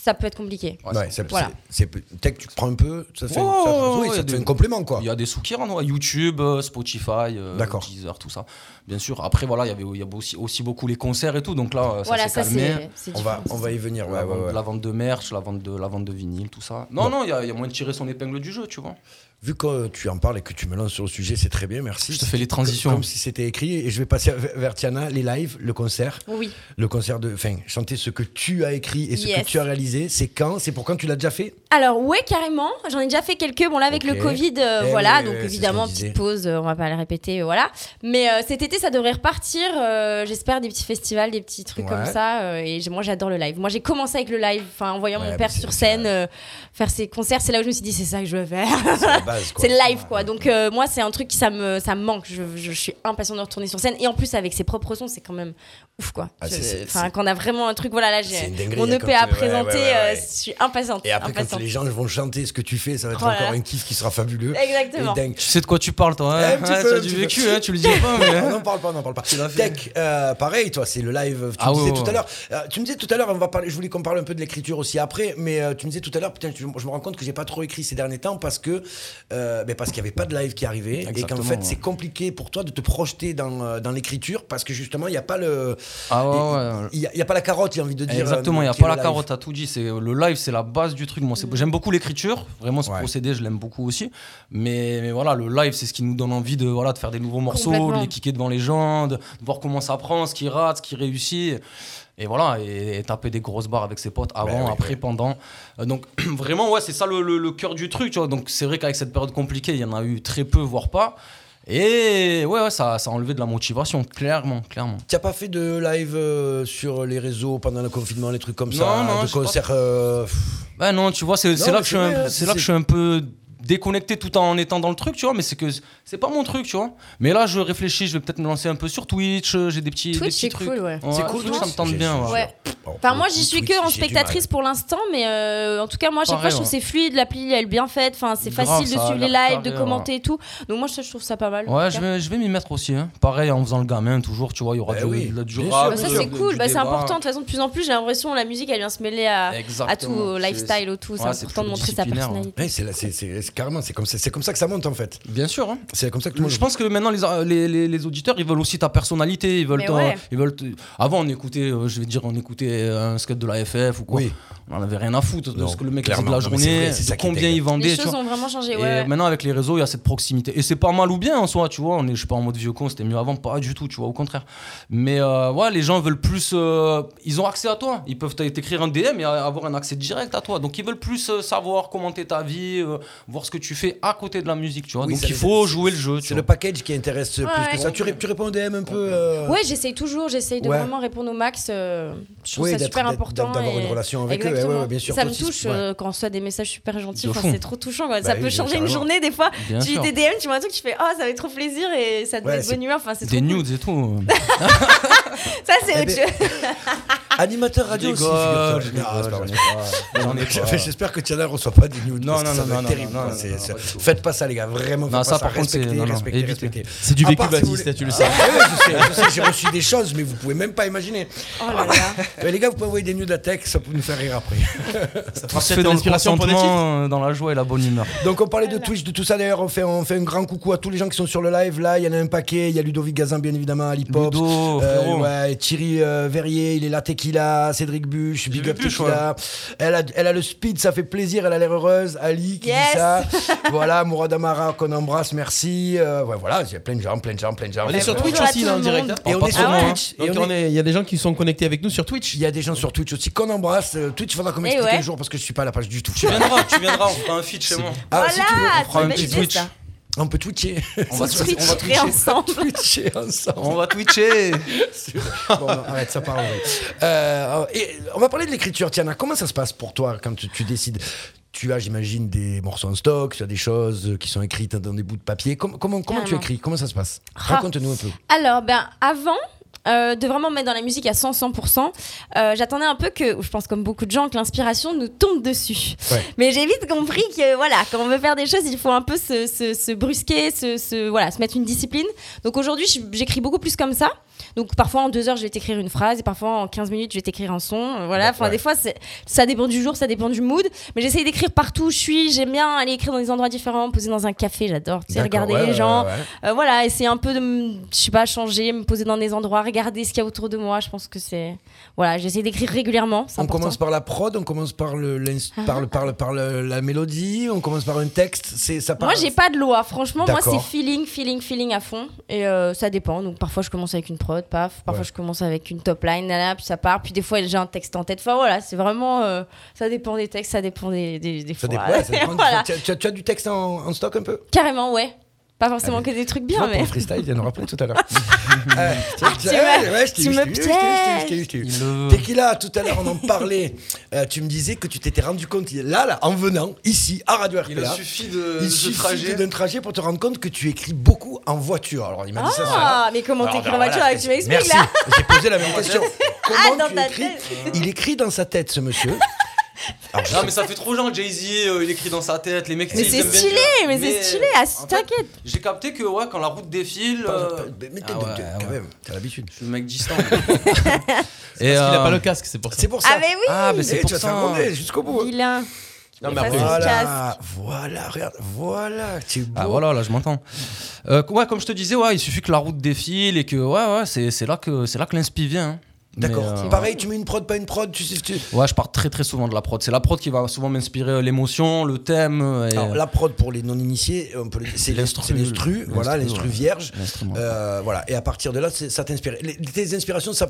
ça peut être compliqué. Ouais, Ouais, c'est- Voilà. c'est, c'est- tech, tu prends un peu, ça fait, ça, oui, ça te fait un complément quoi. Il y a des sous qui rentrent, YouTube, euh, Spotify, euh. Deezer, tout ça. Bien sûr. Après, voilà, il y avait il y a aussi, aussi beaucoup les concerts et tout, donc là, ça voilà, s'est calmé. On va, on va y venir. Ouais, la, ouais, vente, ouais. la vente de merch, la vente de, la vente de vinyle, tout ça. Non, Bon. non, il y, a- y a moyen de tirer son épingle du jeu, tu vois. Vu que tu en parles et que tu me lances sur le sujet, c'est très bien, merci. Je te fais les transitions. Comme si c'était écrit. Et je vais passer vers- Tiana, les lives, le concert. Oui. Le concert de. Enfin, chanter ce que tu as écrit et ce que tu as réalisé. C'est quand? C'est pour quand tu l'as déjà fait? Alors ouais carrément, j'en ai déjà fait quelques. Bon là avec le Covid, euh, Eh voilà, oui, donc évidemment petite pause, euh, on va pas le répéter, euh, voilà. Mais euh, cet été ça devrait repartir. euh, J'espère des petits festivals, des petits trucs Ouais. comme ça. euh, et moi j'adore le live. Moi j'ai commencé avec le live, enfin en voyant Ouais, mon père sur scène euh, faire ses concerts, c'est là où je me suis dit c'est ça que je veux faire. C'est le live quoi. Donc euh, moi c'est un truc qui ça me ça me manque. Je, je suis impatient de retourner sur scène et en plus avec ses propres sons c'est quand même ouf quoi. Ah, Enfin quand on a vraiment un truc voilà là j'ai mon hein, EP quand à tu- ouais, présenter. ouais, ouais, euh, ouais. je suis impatiente. Et après, quand les gens vont chanter ce que tu fais, ça va être Oh là encore un kiff qui sera fabuleux. Exactement. Tu sais de quoi tu parles, toi. Hein tu as du vécu, hein, tu le dis pas, n'en parle pas, on n'en parle pas. Tech, euh, pareil, toi, c'est le live. Tu Ah me disais ouais, tout ouais. à l'heure. euh, tu me disais tout à l'heure, on va parler. Je voulais qu'on parle un peu de l'écriture aussi après, mais euh, tu me disais tout à l'heure, putain, tu- je me rends compte que j'ai pas trop écrit ces derniers temps parce que, euh, mais parce qu'il y avait pas de live qui arrivait et qu'en fait ouais. c'est compliqué pour toi de te projeter dans, dans l'écriture parce que justement il y a pas le, Ah ouais, ouais. il y a, il y a pas la carotte, j'ai envie de dire. Exactement, il n'y a pas la live. carotte, t'as tout dit. C'est le live, c'est la base du truc. Moi, c'est- j'aime beaucoup l'écriture. Vraiment, ce Ouais. procédé, je l'aime beaucoup aussi. Mais, mais voilà, le live, c'est ce qui nous donne envie de voilà de faire des nouveaux morceaux, de les kicker devant les gens, de, de voir comment ça prend, ce qui rate, ce qui réussit. Et voilà, et, et taper des grosses barres avec ses potes avant, Ben oui, après, ouais. pendant. Euh, donc vraiment, ouais, c'est ça le, le- le cœur du truc. Tu vois. Donc c'est vrai qu'avec cette période compliquée, il y en a eu très peu, voire pas. Et ouais, ouais ça, ça a enlevé de la motivation, clairement, clairement. Tu n'as pas fait de live euh, sur les réseaux pendant le confinement, les trucs comme ça, Non, de concerts. euh, Ouais, non, tu vois, c'est là, que je un- là que je suis un peu déconnecté tout en étant dans le truc, tu vois, mais c'est que c'est pas mon truc, tu vois. Mais là, je réfléchis, je vais peut-être me lancer un peu sur Twitch, euh, j'ai des petits, des Twitch, petits c'est trucs. cool, ouais. C'est cool, Twitch, ça me tente bien. ouais. Enfin, moi, j'y suis que en spectatrice pour l'instant, mais euh, en tout cas, moi, à chaque fois, je trouve c'est fluide, l'appli, elle est bien faite, enfin, c'est facile de suivre les lives, de commenter et tout. Donc, moi, je, trouve ça pas mal. Ouais, je vais, je vais m'y mettre aussi. hein. Pareil, en faisant le gamin, toujours, tu vois, il y aura Eh du, rap. Bah, ça, c'est cool, bah, c'est important. De toute façon, de plus en plus, j'ai l'impression que la musique, elle vient se mêler à, à tout, C'est- lifestyle, au tout. C'est important de montrer sa personnalité. C'est c'est- carrément, comme, ça- c'est comme ça que ça monte en fait. Bien sûr. hein. C'est comme ça que tout le monde. Je pense que maintenant les, les, les, les auditeurs ils veulent aussi ta personnalité, ils veulent, Mais ta- ouais. ils veulent te- avant on écoutait euh, je vais dire on écoutait un skate de la FF ou quoi. Oui. On avait rien à foutre de ce que le mec faisait de la Non, mais c'est journée, vrai, c'est ça de combien il vendait. Les choses ont vraiment changé. Et Ouais. maintenant avec les réseaux, il y a cette proximité. Et c'est pas mal ou bien en soi, tu vois. On est, je suis pas en mode vieux con, c'était mieux avant, pas du tout, tu vois, au contraire. Mais euh, ouais, les gens veulent plus. euh, ils ont accès à toi. Ils peuvent t'écrire un DM et avoir un accès direct à toi. Donc ils veulent plus euh, savoir commenter ta vie, euh, voir ce que tu fais à côté de la musique, tu vois. Oui, Donc il faut jouer le jeu. C'est le package qui intéresse plus que ça. Tu, ré- tu réponds au DM un peu euh, Ouais, j'essaye toujours, j'essaye de Ouais. vraiment répondre au max. euh, je trouve Oui, ça super important. d'avoir et- une relation avec eux, ouais, Exactement. ouais, bien sûr, Ça me touche ouais. euh, quand on reçoit des messages super gentils. Enfin, c'est trop touchant. quoi. Bah ça oui, peut changer une journée des fois. Bien tu lis des DM, tu vois un truc, tu fais Oh, ça être trop plaisir et ça te met de bonne humeur. Enfin, c'est Des nudes et tout. Ça, c'est Eh autre ben, chose. Animateur radio aussi. pas. J'espère que Tiana ne reçoit pas des nudes. Non, non, non, terrible. non, quoi. C'est- c'est-. Faites pas ça, les gars. Vraiment, Non, faites ça, pas par contre, c'est- Respectez, non, non, respectez, évitez. respectez. C'est du vécu si Baptiste, voulez- tu le sais. Ah, ouais, je sais, je sais, j'ai reçu des choses, mais vous pouvez même pas imaginer. Oh là là. Mais les gars, vous pouvez envoyer des nudes à tech, ça peut nous faire rire après. Ça se fait dans le l'inspiration pour euh, dans la joie et la bonne humeur. Donc on parlait de Twitch, de tout ça d'ailleurs, on fait, on fait un grand coucou à tous les gens qui sont sur le live là, il y en a un paquet, il y a Ludovic Gazan bien évidemment, Ali Pop, Ludo, euh, ouais, Thierry euh, Verrier, il est là, Tequila, Cédric Buche, Big Up Tequila, elle, a, elle a le speed, ça fait plaisir, elle a l'air heureuse, Ali qui Yes. dit ça, voilà, Mourad Amara qu'on embrasse, merci, euh, ouais, voilà, il y a plein de gens, plein de gens, plein de gens. On est sur Twitch aussi là en direct. hein. Et on est sur loin, hein. Twitch, on est- est- il y a des gens qui sont connectés avec nous sur Twitch. il y a des gens sur Twitch aussi qu'on embrasse. Euh, Twitch, il faudra qu'on m'explique ouais. un jour parce que je suis pas à la page du tout. Tu viendras, tu viendras, on fera un feat chez moi. Ah, si tu veux, Voilà, on fera un petit Twitch. ça. On peut twitcher. On va, twitcher, on va twitcher. ensemble. twitcher ensemble. On va twitcher. Bon, non, arrête, ça part en vrai. Euh, et on va parler de l'écriture. Tiana, comment ça se passe pour toi quand tu, tu décides Tu as, j'imagine, des morceaux en stock, tu as des choses qui sont écrites dans des bouts de papier. Com- comment comment tu écris? Comment ça se passe? Ah. Raconte-nous un peu. Alors, ben, avant. euh, de vraiment me mettre dans la musique à 100-100%, euh, j'attendais un peu que, je pense comme beaucoup de gens, que l'inspiration nous tombe dessus. Ouais. Mais j'ai vite compris que voilà, quand on veut faire des choses, il faut un peu se, se- se brusquer, se, se- voilà, se mettre une discipline. Donc aujourd'hui, j'écris beaucoup plus comme ça. Donc parfois en deux heures, je vais t'écrire une phrase et parfois en 15 minutes, je vais t'écrire un son. Euh, Voilà, enfin Ouais. des fois, ça dépend du jour, ça dépend du mood. Mais j'essaye d'écrire partout où je suis. J'aime bien aller écrire dans des endroits différents, poser dans un café, j'adore. Tu sais, regarder ouais, les gens. ouais. Euh, voilà, essayer un peu de, je sais pas, changer, me poser dans des endroits, regarder ce qu'il y a autour de moi. Je pense que c'est, voilà, j'essaie d'écrire régulièrement. On important. commence par la prod, on commence par, le, Ah. par, le, par, le- par le- la mélodie, on commence par un texte. Ça part- Moi, j'ai pas de loi. Franchement, moi, c'est feeling, feeling, feeling à fond. Et euh, ça dépend. Donc, parfois, je commence avec une prod, paf. Parfois, Ouais. je commence avec une top line, là, là, puis ça part. Puis des fois, j'ai un texte en tête. Enfin, voilà, c'est vraiment. euh, ça dépend des textes, ça dépend des, des, des Ça fois. dépend, ouais, ça dépend. Voilà. tu, as, tu as- tu as du texte en, en stock un peu? Carrément, ouais. Pas forcément que des trucs bien, vois, pour mais. le freestyle, il y en aura plein tout à l'heure. Euh, Ah, tu me- veut. Tequila, tout à l'heure, on en parlait. Euh, tu me disais que tu t'étais rendu compte, là, là, en venant, ici, à Radio RPA. Il suffit trajet. d'un trajet pour te rendre compte que tu écris beaucoup en voiture. Alors, il m'a dit ça. ça. Ah, mais comment t'écris en voiture tu m'expliques Merci. là J'ai posé la même question. Comment dans tu ta écris? Tête. Il écrit dans sa tête, ce monsieur. Alors, je Non mais ça fait trop genre Jay-Z, euh, il écrit dans sa tête, les mecs Mais c'est stylé, mais c'est stylé, ah, t'inquiète. J'ai capté que ouais, quand la route défile, euh, mais t'es ah ouais, de- quand ouais. même, t'as l'habitude. je suis le mec distant. Parce qu'il a pas le casque, c'est pour ça. C'est pour ça. Ah, mais oui Ah mais c'est tu pour vas te faire ça. jusqu'au bout. Vilain. Non, mais après- c'est Voilà, voilà, regarde, voilà, tu. Ah voilà, là je m'entends. Euh, ouais, comme je te disais, ouais, il suffit que la route défile et que ouais, ouais, c'est c'est là que c'est là que l'inspi vient. hein. D'accord. Euh, Pareil, tu mets une prod, pas une prod, tu sais. Tu... Ouais, je pars très très souvent de la prod. C'est la prod qui va souvent m'inspirer euh, l'émotion, le thème. euh, Et, Alors, la prod pour les non-initiés, c'est L'instru. c'est l'instru, voilà, L'instru, ouais. vierge. Euh, voilà, et à partir de là, ça t'inspire. Les- Tes inspirations, ça,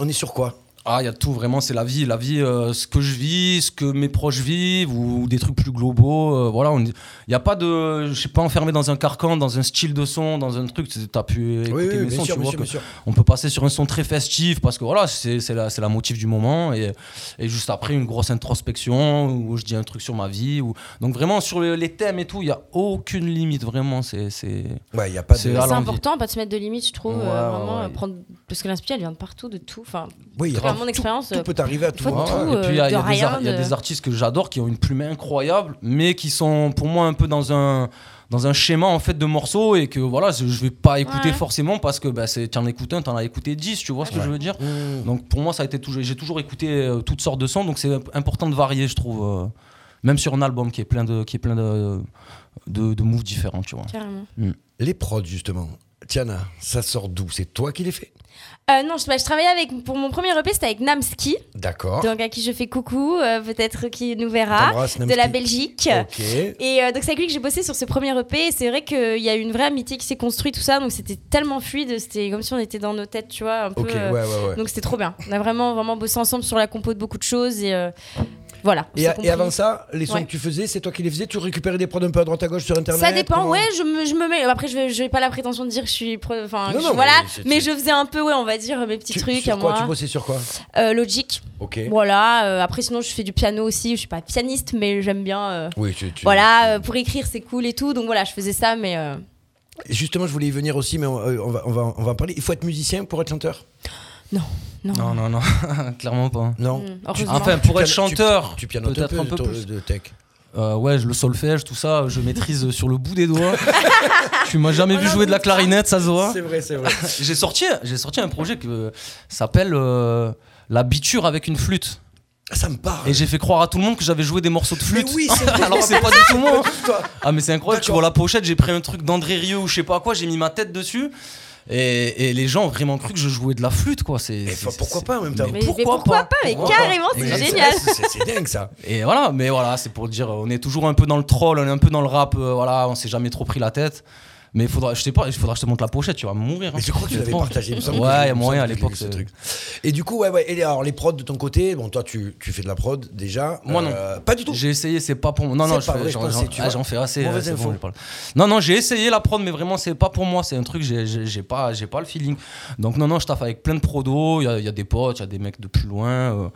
on est sur quoi? Ah, il y a tout, vraiment, c'est la vie. La vie, euh, ce que je vis, ce que mes proches vivent, ou, ou des trucs plus globaux. euh, voilà, il n'y a pas de. Je sais pas, enfermé dans un carcan, dans un style de son, dans un truc. Tu as pu écouter Oui, oui, mes bien sons, sûr, tu vois que sûr. On peut passer sur un son très festif parce que voilà, c'est c'est la, c'est la motif du moment. Et, et juste après, une grosse introspection où je dis un truc sur ma vie. Ou... Donc, vraiment, sur le- les thèmes et tout, il n'y a aucune limite, vraiment. C'est. c'est- Ouais, il n'y a pas de. important, pas de se mettre de limites, je trouve. Ouais, euh, ouais, vraiment, ouais. prendre... Parce que l'inspiration, elle vient de partout, de tout. Enfin, Oui, tout- mon expérience, Tout euh, peut arriver à tout moment. tout, Ouais, et puis il y a, y des ar- rien, il y a de- des artistes que j'adore qui ont une plume incroyable, mais qui sont pour moi un peu dans un dans un schéma en fait de morceaux et que voilà je, je vais pas écouter Ouais. forcément parce que bah, c'est t'en écoutes un t'en as écouté 10 tu vois ce que je veux dire Mmh. donc pour moi ça a été toujours j'ai toujours écouté euh, toutes sortes de sons donc c'est important de varier je trouve euh, même sur un album qui est plein de qui est plein de de, de moves différents tu vois carrément. Les prods, justement. Tiana, ça sort d'où? C'est toi qui les fais? Euh, non, je, bah, je travaillais avec, pour mon premier EP, c'était avec Namski, D'accord. donc à qui je fais coucou, euh, peut-être qui nous verra, de la Belgique. Ok. Et euh, donc c'est avec lui que j'ai bossé sur ce premier EP. Et c'est vrai qu'il y a une vraie amitié qui s'est construite, tout ça. Donc c'était tellement fluide, c'était comme si on était dans nos têtes, tu vois. Un peu, Ok, ouais, ouais, ouais. Donc c'était trop bien. On a vraiment, vraiment bossé ensemble sur la compo de beaucoup de choses. Et voilà. Et, avant ça, les sons Ouais. que tu faisais, c'est toi qui les faisais? Tu récupérais des prods un peu à droite à gauche sur internet Ça dépend, comment ouais, je me, je me mets. Après, je vais pas la prétention de dire que je suis. Enfin, Non, non, voilà. mais je faisais un peu, ouais, on va dire, mes petits Tu- trucs sur à quoi? moi. Tu bossais sur quoi? Euh, Logic. Ok. Voilà. euh, après, sinon, je fais du piano aussi. Je suis pas pianiste, mais j'aime bien. euh, Oui, tu, tu- Voilà, pour écrire, c'est cool et tout. Donc voilà, je faisais ça, mais. Justement, je voulais y venir aussi, mais on, on va, on, va, on va en parler. Il faut être musicien pour être chanteur? Non. Non, non, non, clairement pas. Non. Hmm. Enfin, tu pour être chanteur, tu, pianotes peut-être un peu, un peu de- plus. de tech. Euh, ouais, le solfège, tout ça, je maîtrise sur le bout des doigts. tu m'as jamais On vu jouer de la clarinette, ça se voit. C'est vrai, c'est vrai. J'ai sorti, j'ai sorti un projet qui s'appelle euh, La biture avec une flûte. Ça me parle. Et j'ai fait croire à tout le monde que j'avais joué des morceaux de Mais flûte. oui, c'est vrai. Alors c'est pas du tout moi. Toi. Ah mais c'est incroyable, tu vois la pochette, j'ai pris un truc d'André Rieu ou je sais pas quoi, j'ai mis ma tête dessus. Et, et les gens ont vraiment cru que je jouais de la flûte quoi. C'est, pourquoi pas en même temps Mais, mais pourquoi pas, Mais Pourquoi carrément, c'est génial. C'est c'est dingue ça. Et voilà, mais voilà, c'est pour dire, on est toujours un peu dans le troll, on est un peu dans le rap, euh, voilà, on s'est jamais trop pris la tête. Mais il faudra, je sais pas, il faudra que je te montre la pochette, tu vas mourir. hein. Mais je crois que tu l'avais partagé. il me semble Ouais, il y a moyen à l'époque. ce truc. Et du coup, ouais, ouais. Et alors, les prods de ton côté, bon, toi, tu, tu fais de la prod déjà. Moi, non. Euh, Pas du tout. J'ai essayé, c'est pas pour moi. Non, non, je je j'en, ah, j'en fais assez. Bon, le- Non, non, j'ai essayé la prod, mais vraiment, c'est pas pour moi. C'est un truc, j'ai, pas, j'ai pas le feeling. Donc, non, non, je taffe avec plein de prodos. Il y a, il y a des potes, il y a des mecs de plus loin. euh,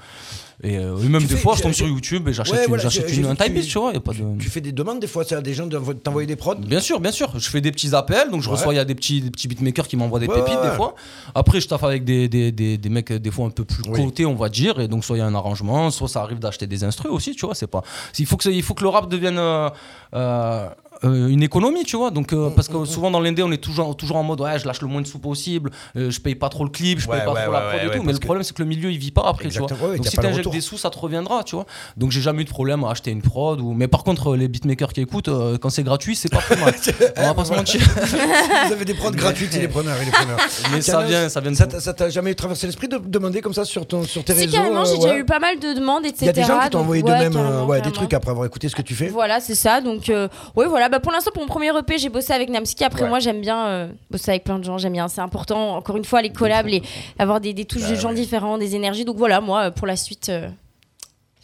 et, euh, même Tu des fais- fois, je tombe sur YouTube et j'achète, Ouais, une, voilà, un que tu- typiste, tu vois. y a pas de... Tu fais des demandes des fois à des gens de t'envoyer des prods Bien sûr, bien sûr. Je fais des petits appels, donc je Ouais. reçois, il y a des petits, des petits beatmakers qui m'envoient des Ouais, pépites des fois. Après, je taffe avec des, des, des, des mecs des fois un peu plus Oui. cotés, on va dire, et donc soit il y a un arrangement, soit ça arrive d'acheter des instrus aussi, tu vois. C'est pas. Il faut que il faut que le rap devienne euh, euh, euh, une économie, tu vois. Donc euh, parce que souvent dans l'indé, on est toujours toujours en mode ouais, je lâche le moins de sous possible, euh, je paye pas trop le clip, je Ouais, paye pas ouais, trop ouais, la prod ouais, et ouais, tout. Mais le problème, c'est que le milieu il vit pas après, tu vois. Donc si t'injectes retour. des sous, ça te reviendra, tu vois. Donc j'ai jamais eu de problème à acheter une prod ou. Mais par contre, les beatmakers qui écoutent, euh, quand c'est gratuit, c'est pas plus mal. On va pas se mentir. Vous avez des prods gratuites, et les preneurs et les preneurs. Mais ça vient, ça vient de Ça t'a- ça t'a jamais traversé l'esprit de demander comme ça sur, ton, sur tes Si, réseaux carrément, j'ai euh, déjà eu pas mal de demandes, etc. Il y a des gens qui t'ont envoyé de même euh, des trucs après avoir écouté ce que tu fais. Voilà, c'est ça. Donc, euh, ouais, voilà. Bah, pour l'instant, pour mon premier EP, j'ai bossé avec Namski. Après, Ouais. moi, j'aime bien euh, bosser avec plein de gens. J'aime bien. C'est important, encore une fois, les collabs, les, avoir des, des touches Bah de gens ouais. différents, des énergies. Donc, voilà, moi, euh, pour la suite, euh,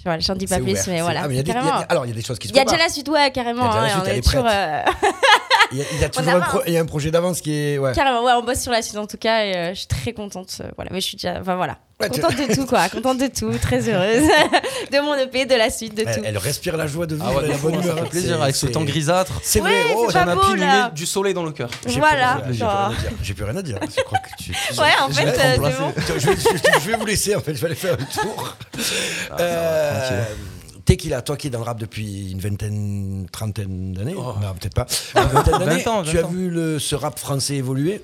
voilà, j'en dis pas plus, ouvert. mais voilà. Ah, mais il y a des- il y a carrément. des- alors, il y a des choses qui se Il y a déjà la suite, ouais, carrément. Il y a déjà la hein, suite, on elle est prête. Il y a, il y a toujours un, avance. pro- il y a un projet d'avance qui est. Ouais. Carrément, ouais, on bosse sur la suite en tout cas et euh, je suis très contente. euh, voilà, mais je suis déjà, enfin voilà, Ouais, tu- contente de tout quoi, contente de tout, très heureuse de mon EP, de la suite, de Elle, tout. elle respire la joie de vivre Ah ouais, la bonne ça fait plaisir avec ce temps grisâtre. C'est Ouais, vrai. c'est oh, pas j'en ai du soleil dans le cœur. Voilà, J'ai plus rien à dire. J'ai plus rien à dire. Je crois que tu- tu- Ouais, en je fait, euh, bon. Je vais, je- je vais vous laisser en fait. Je vais aller faire un tour. Ah, Euh, Tequila, toi qui es dans le rap depuis une vingtaine, trentaine d'années, Oh. non peut-être pas, une vingtaine d'années, 20 ans, tu as 20 ans. vu le, ce rap français évoluer?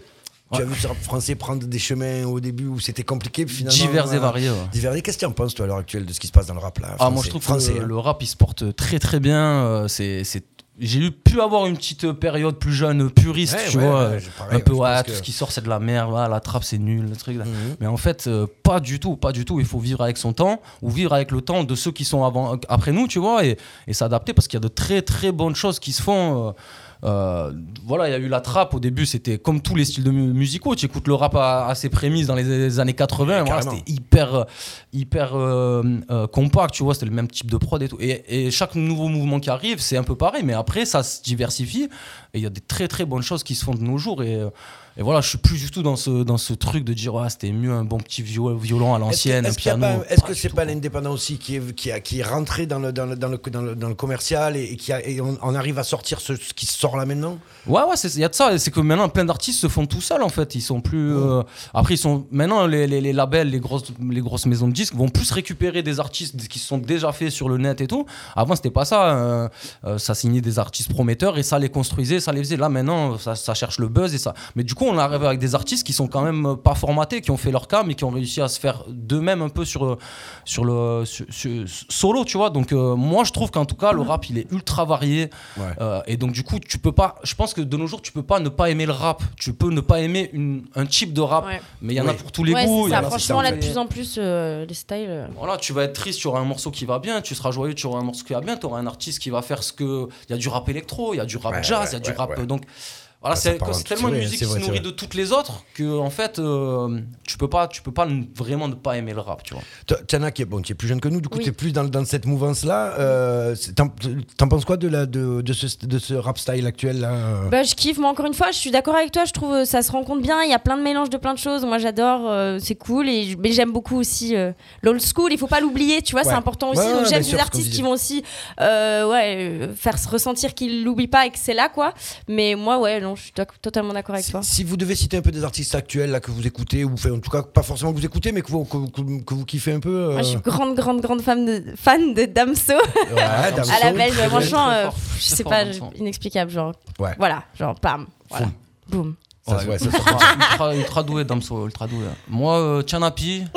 Tu as vu ce rap français prendre des chemins au début où c'était compliqué, puis finalement. Divers et euh, variés. ouais. Divers et. Qu'est-ce que tu en penses toi à l'heure actuelle de ce qui se passe dans le rap là Ah, moi français? je trouve français, que le, hein. le rap il se porte très très bien. euh, c'est, c'est... J'ai eu pu avoir une petite période plus jeune, puriste, Ouais, tu ouais, vois. ouais, euh, j'ai pareil, un peu, ouais, tout que- ce qui sort c'est de la merde, la trappe c'est nul, le truc. là. Mhm. Mais en fait, euh, pas du tout, pas du tout. Il faut vivre avec son temps ou vivre avec le temps de ceux qui sont avant, après nous, tu vois, et, et s'adapter parce qu'il y a de très très bonnes choses qui se font. euh, euh, voilà, il y a eu la trappe au début, c'était comme tous les styles de mu- musicaux. Tu écoutes le rap à, à ses prémices dans les années 80, voilà, c'était hyper, euh, hyper euh, euh, compact, tu vois, c'était le même type de prod et tout. Et, et chaque nouveau mouvement qui arrive, c'est un peu pareil, mais après, ça se diversifie et il y a des très très bonnes choses qui se font de nos jours. Et, et voilà, je suis plus du tout dans ce, dans ce truc de dire, ouais, c'était mieux un bon petit viol- violon à l'ancienne, un piano. est-ce que c'est pas l'indépendant aussi qui est, qui, a, qui est rentré dans le, dans le, dans le, dans le, dans le commercial et, et qui a, et on, on arrive à sortir ce, ce qui sort là maintenant? Ouais, ouais, il y a de ça. C'est que maintenant, plein d'artistes se font tout seuls, en fait. Ils sont plus. euh, Après, ils sont. Maintenant, les, les, les labels, les grosses, les grosses maisons de disques vont plus récupérer des artistes qui se sont déjà faits sur le net et tout. Avant, c'était pas ça. euh, euh, ça signait des artistes prometteurs et ça les construisait, ça les faisait. Là, maintenant, ça, ça cherche le buzz et ça. Mais du coup, coup, on arrive avec des artistes qui sont quand même euh, pas formatés, qui ont fait leur cas, mais qui ont réussi à se faire d'eux-mêmes un peu sur, euh, sur le sur- sur- solo, tu vois. Donc, euh, moi, je trouve qu'en tout cas, le rap, il est ultra varié. Ouais. Euh, et donc, du coup, tu peux pas. Je pense que de nos jours, tu peux pas ne pas aimer le rap. Tu peux ne pas aimer une- un type de rap, Ouais. mais il y en a Oui. pour tous les Ouais, goûts. c'est il y en ça. a- Franchement, là, de plus en plus, euh, les styles. voilà, tu vas être triste, tu auras un morceau qui va bien, tu seras joyeux, tu auras un morceau qui va bien, tu auras un artiste qui va faire ce que. Il y a du rap électro, il y a du rap Ouais, jazz, il y a ouais, du rap. ouais. Donc voilà, Ah, ça c'est tellement une musique qui se vrai, nourrit de toutes les autres que en fait, euh, tu peux pas, tu peux pas vraiment ne pas aimer le rap, tu vois. Tiana, qui est, bon, tu es plus jeune que nous, du coup, Oui. tu es plus dans, dans cette mouvance-là. Euh, T'en penses quoi de, la, de, de, ce, de ce rap style actuel là Bah, je kiffe, moi encore une fois, je suis d'accord avec toi, je trouve euh, ça se rencontre bien, il y a plein de mélanges de plein de choses, moi j'adore, euh, c'est cool, et mais j'aime beaucoup aussi euh, l'old school, il faut pas l'oublier, tu vois, Ouais. c'est important aussi, Ouais, donc j'aime des artistes qui vont aussi euh, ouais, euh, faire se ressentir qu'ils l'oublient pas et que c'est là, quoi, mais moi, ouais, non, je suis totalement d'accord avec si, toi. si vous devez citer un peu des artistes actuels là, que vous écoutez, ou en tout cas, pas forcément que vous écoutez, mais que vous, que, que- que vous kiffez un peu. euh, Moi, je suis grande, grande, grande fan de, fan de Damso ouais, Damso, à la belge, franchement, euh, je sais pas, inexplicable, genre, Ouais. voilà, genre, bam, voilà, boum. Ça, ouais, ça, ça- ultra, ultra, ultra doué, Damso, ultra doué. Moi, euh, Tianapi,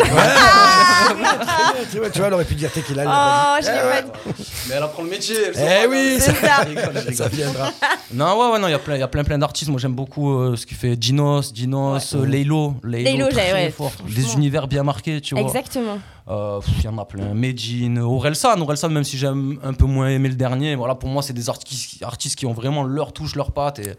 tu vois, tu vois, elle aurait pu dire Tequila. elle Oh, je Eh ouais. mais elle apprend le métier. elle Eh oui, ça, ça. Rigole, viendra. Non, ouais, ouais, non, il y a plein, il y a plein, plein d'artistes. Moi, j'aime beaucoup euh, ce qu'il fait Dinos, Dinos, euh, Laylo, Laylo, Laylo, très ouais, fort. Des univers bien marqués, tu vois. Exactement. Euh, Il y en a plein. Medjin, Orelsan, Orelsan, même si j'aime un peu moins aimé le dernier, voilà, pour moi, c'est des artistes, artistes qui ont vraiment leur touche, leur patte et,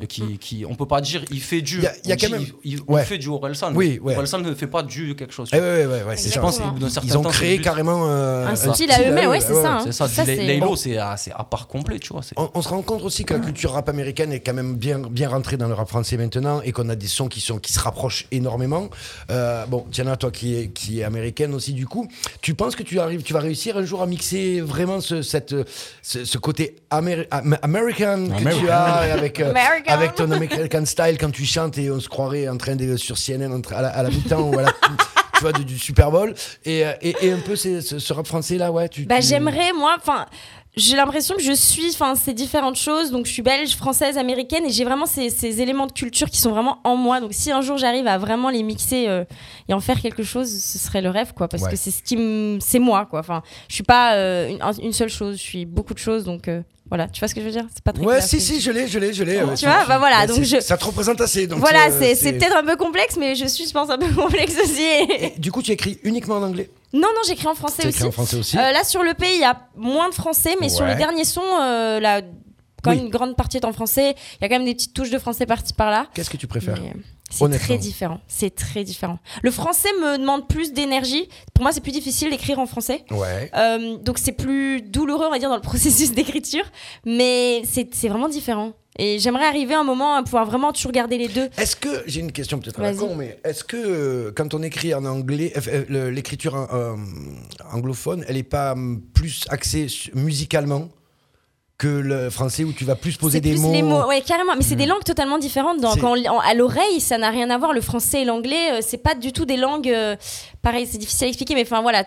et qui, qui, on peut pas dire, il fait du. Il y a- il y a on quand dit, même- il, il- Ouais. fait du Orelsan. Oui, ouais. Orelsan ne fait pas du quelque chose. Eh ouais, Je ça. pense Ils ont créé carrément euh, Un style à eux-mêmes, ouais, c'est ouais, ça. ouais. C'est ça, c'est- à, part complet, tu vois. on se rend compte aussi que la culture rap américaine est quand même bien, bien rentrée dans le rap français maintenant et qu'on a des sons qui, sont, qui se rapprochent énormément. Euh, bon, Tiana, toi qui est, qui est américaine aussi, du coup, tu penses que tu, arrives, tu vas réussir un jour à mixer vraiment ce, cette, ce, ce côté améri- am- American que tu as avec, euh, American. avec ton American style quand tu chantes et on se croirait en train de sur CNN à la, à la mi-temps ou à la. Tu vois, du, du Super Bowl. Et, euh, et, et un peu ce, ce rap français là, ouais. Tu, Bah, tu- j'aimerais, moi, enfin. J'ai l'impression que je suis, enfin, ces différentes choses. Donc, je suis belge, française, américaine, et j'ai vraiment ces, ces éléments de culture qui sont vraiment en moi. Donc, si un jour j'arrive à vraiment les mixer euh, et en faire quelque chose, ce serait le rêve, quoi. Parce Ouais. que c'est ce qui, me- c'est moi, quoi. Enfin, je suis pas euh, une, un- une seule chose. Je suis beaucoup de choses. Donc, euh, voilà. Tu vois ce que je veux dire? C'est pas très Ouais, clair, si, si, je l'ai, je l'ai, je l'ai. Tu vois, bah voilà, donc je- Ça te représente assez. donc, Voilà, c'est c'est peut-être un peu complexe, mais je suis, je pense, un peu complexe aussi. Et du coup, tu écris uniquement en anglais? Non, non, j'écris en français aussi. écris en français aussi Euh, là, sur le pays, il y a moins de français, mais sur Ouais. les derniers sons, euh, là, quand Oui. une grande partie est en français. Il y a quand même des petites touches de français par-ci par-là. Qu'est-ce que tu préfères Mais, C'est très différent. C'est très différent. Le français me demande plus d'énergie. Pour moi, c'est plus difficile d'écrire en français. Ouais. Euh, donc c'est plus douloureux, on va dire, dans le processus d'écriture. Mais c'est c'est vraiment différent. Et j'aimerais arriver à un moment à pouvoir vraiment toujours garder les deux. Est-ce que, j'ai une question peut-être à la con, mais est-ce que euh, quand on écrit en anglais, euh, euh, l'écriture euh, anglophone, elle n'est pas hum, plus axée musicalement? Que le français où tu vas plus poser des plus mots les mots, ouais, carrément. Mais c'est des langues totalement différentes. Donc, en- à l'oreille, ça n'a rien à voir. Le français et l'anglais, euh, c'est pas du tout des langues. euh, pareil, c'est difficile à expliquer, mais enfin voilà,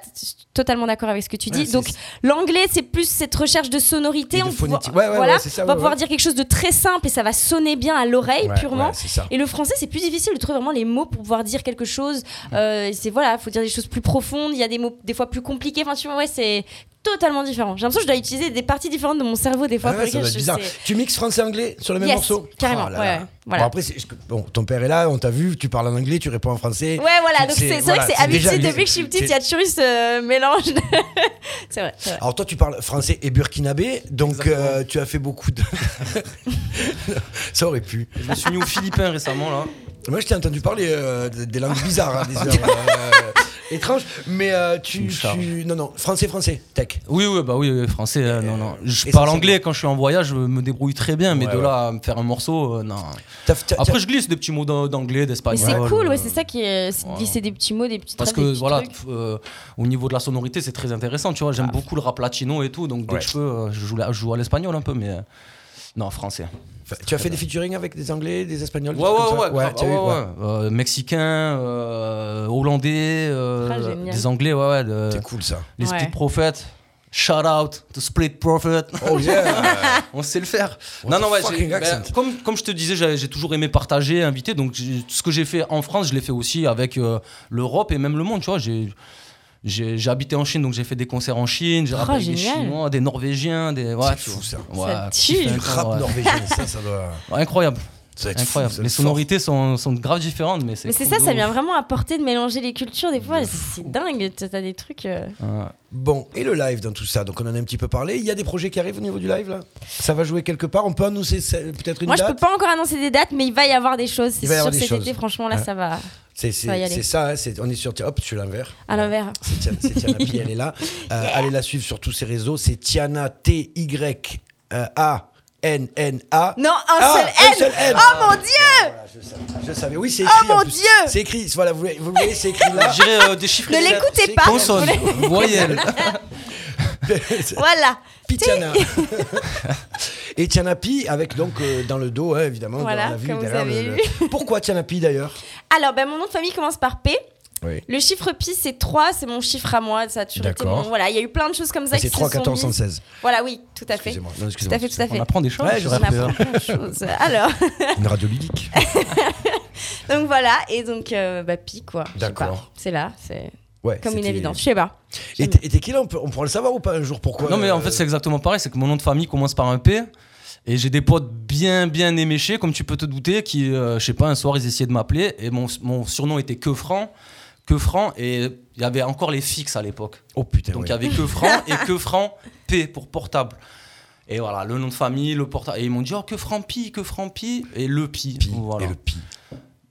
totalement d'accord avec ce que tu dis. Ouais, Donc, l'anglais, c'est plus cette recherche de sonorité. Et on phonétique. pouvoir- Ouais, ouais, voilà, ouais, c'est ça, on va pouvoir dire quelque chose de très simple et ça va sonner bien à l'oreille purement. Et le français, c'est plus difficile de trouver vraiment les mots pour pouvoir dire quelque chose. Euh, c'est voilà, faut dire des choses plus profondes. Il y a des mots des fois plus compliqués. Enfin, tu vois, ouais, c'est totalement différent. J'ai l'impression que je dois utiliser des parties différentes de mon cerveau des fois Ah pour ça Je bizarre. sais- Tu mixes français-anglais sur le même Yes, morceau carrément, Oh là ouais, là. ouais, voilà. Bon, après, bon, ton père est là, on t'a vu, tu parles en anglais, tu réponds en français. Ouais, voilà, donc c'est c'est vrai voilà, que c'est déjà- habitué depuis que je suis petite, il y a toujours ce mélange. de- c'est vrai, c'est vrai. Alors toi tu parles français et burkinabé, donc euh, tu as fait beaucoup de... Ça aurait pu. Je me suis mis au philippin récemment là. Moi je t'ai entendu parler euh, des- langues bizarres, hein, des heures euh, étranges, mais euh, tu, tu... Non, non, français, français, tech. Oui, oui, bah oui, oui, français, euh, non, non. Je essentiellement. parle anglais quand je suis en voyage, je me débrouille très bien, mais Ouais, de ouais. là à me faire un morceau, euh, non. T'as- t'as- Après, je glisse des petits mots d'an- d'anglais, Mais d'espagnol. c'est cool, euh, ouais, c'est ça qui est. C'est de voilà. glisser des petits mots, des petits Parce des que petits voilà, trucs. euh, au niveau de la sonorité, c'est très intéressant, tu vois. J'aime beaucoup le rap latino et tout, donc dès Ouais. que je peux, euh, je joue, la- je joue à l'espagnol un peu, mais euh, non, français. Tu as fait des featuring avec des anglais, des espagnols des Ouais, ouais, ouais, ouais, ouais. ouais. Euh, mexicain, euh, hollandais, euh, Ah, des anglais, ouais, ouais. de- C'est cool ça. les Ouais. Split Prophets. Shout out to Split Prophet. Oh yeah. On sait le faire. What non, non, ouais, ben, comme, comme je te disais, j'ai j'ai toujours aimé partager, inviter. Donc, ce que j'ai fait en France, je l'ai fait aussi avec euh, l'Europe et même le monde. Tu vois, j'ai. J'ai habité en Chine, donc j'ai fait des concerts en Chine. J'ai Oh, rappelé des. Chinois, des Norvégiens, des. Ouais, C'est tu fou, ça. Ouais, Ça tue. Du rap ouais. norvégien, ça, ça doit. Ouais, Incroyable. Ça fou, Incroyable. Les sonorités sont, sont grave différentes, mais c'est. Mais c'est cool ça, ça ouf. vient vraiment apporter de mélanger les cultures des fois. C'est c'est dingue, t'as des trucs. euh, Ouais. Bon, et le live dans tout ça Donc, on en a un petit peu parlé. Il y a des projets qui arrivent au niveau du live, là? Ça va jouer quelque part On peut annoncer peut-être une Moi, je date? peux pas encore annoncer des dates, mais il va y avoir des choses. C'est sûr cet choses. été, franchement, là, ça va C'est Ça hein, on est sur. Hop, je suis à l'envers. à l'envers. C'est Tiana, Pi, elle est là. Euh, Allez la suivre sur tous ses réseaux. C'est Tiana T-Y-A-N-N-A. Non, un Ah, seul un N. seul N. Oh mon dieu Voilà, je savais. Je savais. Oui, c'est écrit. Oh mon plus. Dieu C'est écrit. Voilà, vous, voyez- vous voyez, c'est écrit là. Je dirais euh, des chiffres. Ne l'écoutez pas. Consonne, voyelle. Voilà. Pitiana. Et Tiana Pi avec donc euh, dans le dos, hein, évidemment. Voilà, dans la vue, comme vous derrière avez le- lu. le- Pourquoi Tiana Pi d'ailleurs? Alors, ben, mon nom de famille commence par P. Oui. Le chiffre pi, c'est 3, c'est mon chiffre à moi. Ça a toujours été D'accord. mon- Voilà, il y a eu plein de choses comme ça qui C'est se 3, sont 14, mises. 116. Voilà, oui, tout à fait. Excusez-moi. Non, Tout à fait, tout à fait. On apprend des choses Ouais, On. RPA. apprend plein de choses. Alors, Une radio ludique. donc voilà, et donc, euh, bah, pi, quoi. D'accord. pas. C'est là, c'est Ouais, comme une évidence. Je sais pas. Et t'es qui là on, peut- on pourra le savoir ou pas un jour Pourquoi Non, mais en euh, fait, c'est exactement pareil. C'est que mon nom de famille commence par un P. Et j'ai des potes bien, bien éméchés, comme tu peux te douter, qui, euh, je sais pas, un soir, ils essayaient de m'appeler. Et mon, mon surnom était Que Franc. Que Franc. Et il y avait encore les fixes à l'époque. Oh putain. Donc ouais. il y avait Que Franc et Que Franc P pour portable. Et voilà, le nom de famille, le portable. Et ils m'ont dit, oh, que Franc Pi, que Franc Pi. Et le Pi. Pi Voilà. et le pi.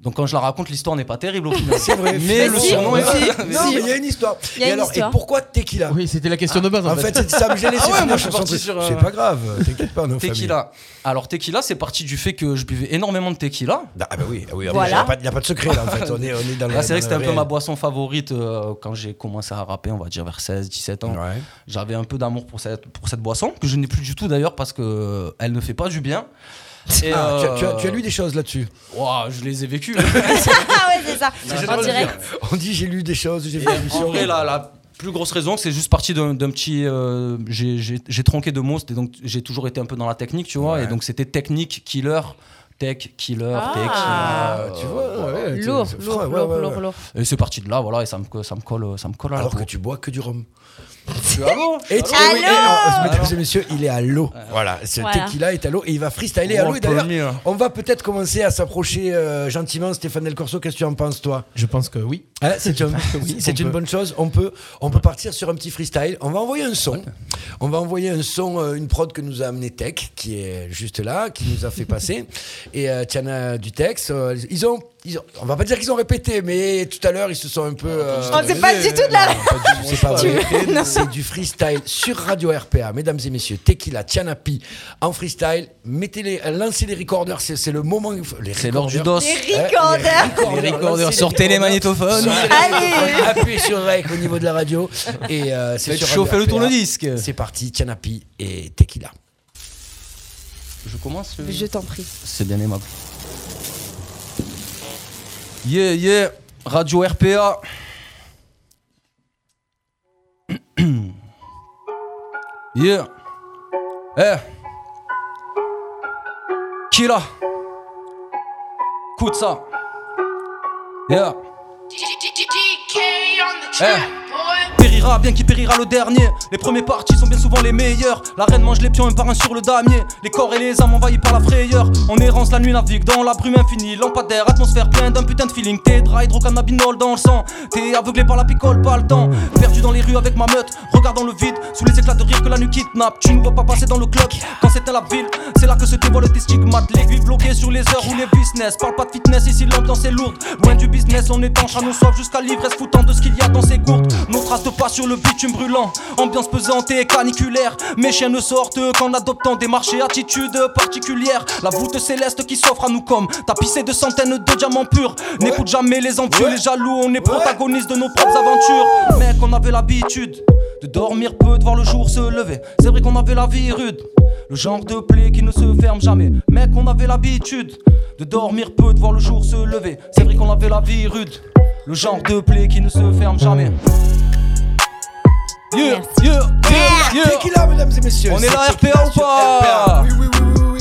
Donc quand je la raconte, l'histoire n'est pas terrible au final. C'est vrai. Mais le si, surnom est si. Non, mais il y a une histoire. Il y a et une alors, histoire. et pourquoi tequila? Oui, c'était la question de base en, En fait, c'est- ça me gênait. Ah ouais, moi, je suis parti sur, euh, C'est pas grave, t'inquiète pas, non. Tequila. Alors tequila, c'est parti du fait que je buvais énormément de tequila. Ah bah oui, ah oui, Voilà. il n'y a, pas- y a pas de secret là en fait, on est, on est dans le Là, c'est vrai que c'était un peu ma boisson favorite euh, quand j'ai commencé à rapper, on va dire vers 16, 17 ans. Ouais. J'avais un peu d'amour pour cette, pour cette boisson, que je n'ai plus du tout d'ailleurs parce que elle ne fait pas du bien. Et, Ah, tu, as, tu as- euh, tu as lu des choses là-dessus ouah, je les ai vécues. ah ouais, c'est ça. j'ai En le direct. On dit j'ai lu des choses, j'ai vu des en émissions. vrai, la, la plus grosse raison, c'est juste parti d'un petit. euh, j'ai- tronqué de mots, donc j'ai toujours été un peu dans la technique, tu vois, Ouais. et donc c'était technique, killer. Tech, killer, Ah. tech. Ah, euh, tu vois, ouais, Lourd, lourd, ouais, lourd, ouais, lourd. Et c'est parti de là, voilà, et ça me, ça me colle, ça me colle à la Alors peau. que tu bois que du rhum. Allô Et, et Allô oui, et alors, mesdames et messieurs, il est à l'eau. Voilà, ce Voilà. tequila est à l'eau et il va freestyler à l'eau. Oh, Et d'ailleurs, premier, là. on va peut-être commencer à s'approcher euh, gentiment. Stéphane Del Corso, qu'est-ce que tu en penses, toi? Je pense que oui. Hein, C'est un- oui, c'est on une peut. bonne chose. On peut, on peut partir sur un petit freestyle. On va envoyer un son. On va envoyer un son, euh, une prod que nous a amené Tech, qui est juste là, qui nous a fait passer. Et euh, Tiana du texte. euh, ils ont, ils ont, on va pas dire qu'ils ont répété, mais tout à l'heure ils se sont un peu. euh, Oh, c'est pas du tout de la. c'est pas vrai. C'est du freestyle sur Radio RPA, mesdames et messieurs. Tequila, Tianapi en freestyle. Mettez-les, lancez les recorders. C'est c'est le moment. les C'est l'heure du recorders. dos. Les recorders. Les recorders, sortez les magnétophones. Les Allez. Appuyez sur Rec au niveau de la radio. Et euh, c'est Faites sur chauffer Radio le tourne-disque. C'est parti, Tianapi et Tequila. Je commence. euh, Je t'en prie. C'est bien aimable. Yeah, yeah, Radio RPA. yeah. Eh. Qui là? Écoute ça. Yeah. Eh. Bien qui périra le dernier. Les premiers partis sont bien souvent les meilleurs. La reine mange les pions un par un sur le damier. Les corps et les âmes envahis par la frayeur. En errance, la nuit navigue dans la brume infinie. Lampadaire, atmosphère pleine d'un putain de feeling. T'es dry, hydrocannabinol dans le sang. T'es aveuglé par la picole, pas le temps. Perdu dans les rues avec ma meute. Regardant le vide, sous les éclats de rire que la nuit kidnappe. Tu ne vois pas passer dans le club. Quand c'était la ville, c'est là que se dévoile tes stigmates. L'aiguille bloquée sur les heures où les business. Parle pas de fitness, ici l'ambiance est lourde. Loin du business, on étanche à nos soifs jusqu'à l'ivresse foutant de ce qu'il y a dans ses gourdes. Nos traces de pas sur le bitume brûlant. Ambiance pesante et caniculaire. Mes chiens ne sortent qu'en adoptant des marchés, attitudes particulières. La voûte céleste qui s'offre à nous comme tapissée de centaines de diamants purs. N'écoute jamais les envieux, les jaloux. On est protagonistes de nos propres aventures. Mec, on avait l'habitude de dormir peu, de voir le jour se lever. C'est vrai qu'on avait la vie rude. Le genre de plaie qui ne se ferme jamais. Mec, on avait l'habitude de dormir peu, de voir le jour se lever. C'est vrai qu'on avait la vie rude. Le genre de plaie qui ne se ferme jamais. Yeah, Merci. yeah, yeah, yeah. Tequila, mesdames et messieurs. On est là, RPA ou pas RPA. Oui, oui, oui, oui,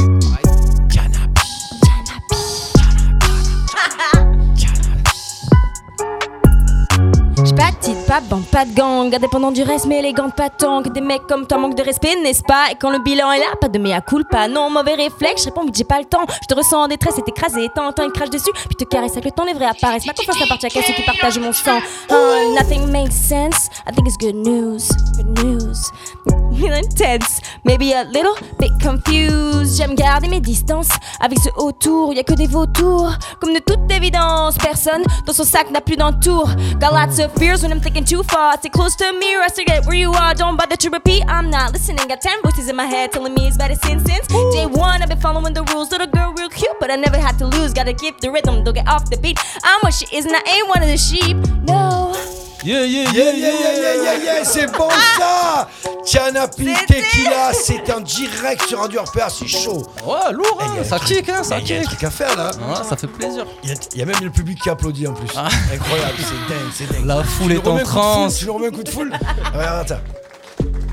J'suis pas petite pape, bande pas de gang, indépendant du reste, mais élégante pas tant que des mecs comme toi. Manquent de respect, n'est-ce pas? Et quand le bilan est là, pas de mea culpa, non, mauvais réflexe, je réponds vite, j'ai pas le temps, je te ressens en détresse et t'écraser, t'entends une crache dessus, puis te caresse avec le temps, les vrais apparaissent, ma confiance appartient qu'à ceux qui partagent mon sang. Oh, nothing makes sense, I think it's good news, good news. Intense, maybe a little bit confused. J'aime garder mes distances avec ce autour, y a que des vautours, comme de toute évidence, personne dans son sac n'a plus d'entour. Got lots of fears when I'm thinking too far. Stay close to me, or I forget where you are. Don't bother to repeat, I'm not listening. Got ten voices in my head telling me it's better since since day one. I've been following the rules. Little girl, real cute, but I never had to lose. Gotta keep the rhythm, don't get off the beat. I'm what she is, and I ain't one of the sheep. No. Yeah, yeah, Yeah, yeah, yeah, yeah, yeah, yeah, c'est bon ça Tianapi C'était- Tequila, c'est en direct sur Radio RPA, c'est chaud. Ouais, lourd, Eh, hein, un ça kick, hein, ça Il y a un kick. truc à faire là. Ouais, ça fait plaisir. Il y, a- il y a même le public qui applaudit en plus. Incroyable, c'est dingue, c'est dingue. La foule Tu est en un transe. Tu nous remets un coup de foule Regarde ça.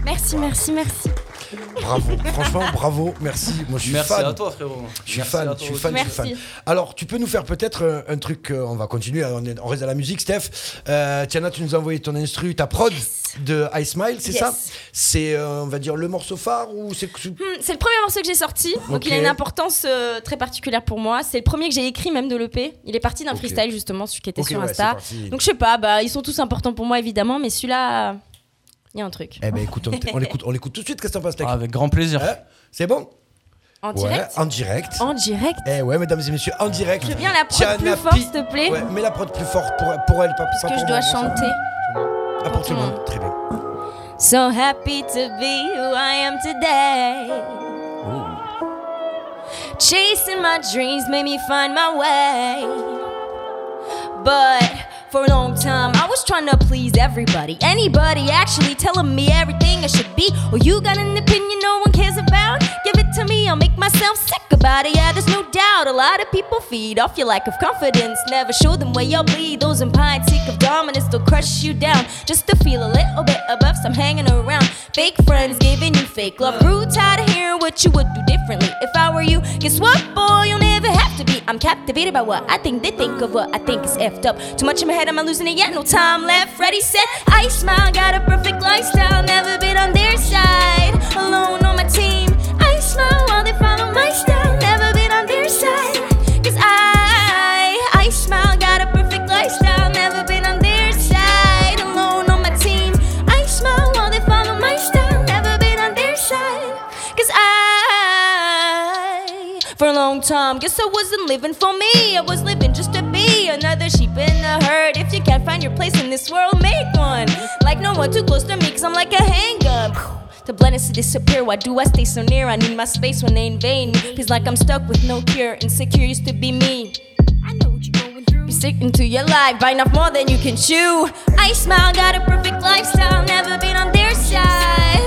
Merci, merci, merci. Bravo, franchement, bravo, merci. Moi je suis Merci fan. à toi, frérot. Je suis Merci fan, je toi suis fan, je suis fan. Merci. Alors, tu peux nous faire peut-être euh, un truc, euh, on va continuer, on, est- on reste à la musique, Steph. Euh, Tiana, tu nous as envoyé ton instru, ta prod de I Smile, c'est Yes. ça C'est, euh, on va dire, le morceau phare ou c'est... Hmm, C'est le premier morceau que j'ai sorti, donc il a une importance euh, très particulière pour moi. C'est le premier que j'ai écrit même de l'EP. Il est parti d'un freestyle justement, celui qui était sur ouais, Insta. Donc je sais pas, bah ils sont tous importants pour moi évidemment, mais celui-là, il y a un truc. Eh ben écoute, on, on l'écoute, on l'écoute tout de suite, qu'est-ce que t'en penses, Tech Ah, Avec grand plaisir. Hein C'est bon En direct Ouais, en direct. En direct Eh ouais, mesdames et messieurs, en direct. Je veux bien la prod Tiana plus forte, Pi- s'il te plaît. Ouais, mets la prod plus forte pour, pour elle, pas, Parce pas que pour je dois chanter. Ah, Pour tout le monde, très bien. So happy to be who I am today. Chasing my dreams made me find my way. But for a long time, I was trying to please everybody. Anybody actually telling me everything I should be. Or you got an opinion no one cares about? To me, I'll make myself sick about it. Yeah, there's no doubt. A lot of people feed off your lack of confidence. Never show them where you'll bleed. Those pine seek of dominance, they'll crush you down. Just to feel a little bit above some hanging around. Fake friends giving you fake love. Grew tired of hearing what you would do differently. If I were you, guess what, boy? You'll never have to be. I'm captivated by what I think they think of what I think is effed up. Too much in my head, am I losing it yet? No time left. Ready, set. I smile, got a perfect lifestyle. Never been on their side. Alone on my team. Smile while they follow my style. Never been on their side. Cause I, I smile, got a perfect lifestyle. Never been on their side. Alone on my team. I smile while they follow my style. Never been on their side. Cause I, for a long time, guess I wasn't living for me. I was living just to be another sheep in the herd. If you can't find your place in this world, make one. Like no one too close to me, cause I'm like a handgun. To blend is to disappear. Why do I stay so near? I need my space when they invade me. Feels like I'm stuck with no cure. Insecure used to be me. I know what you're going through. Be sticking to your life, biting off more than you can chew. I smile, got a perfect lifestyle. Never been on their side.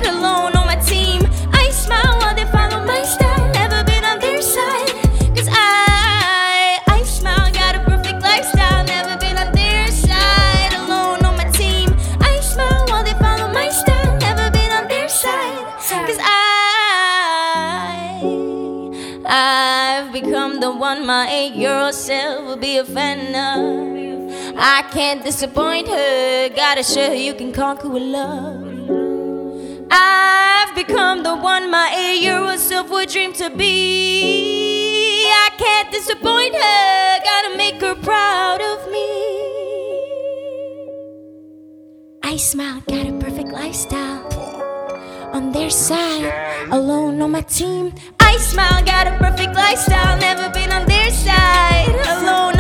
The one my eight year old self will be a fan of. I can't disappoint her. Gotta show her you can conquer with love. I've become the one my eight year old self would dream to be. I can't disappoint her. Gotta make her proud of me. I smile, got a perfect lifestyle. On their side, alone on my team. I smile, got a perfect lifestyle. Never been on their side, alone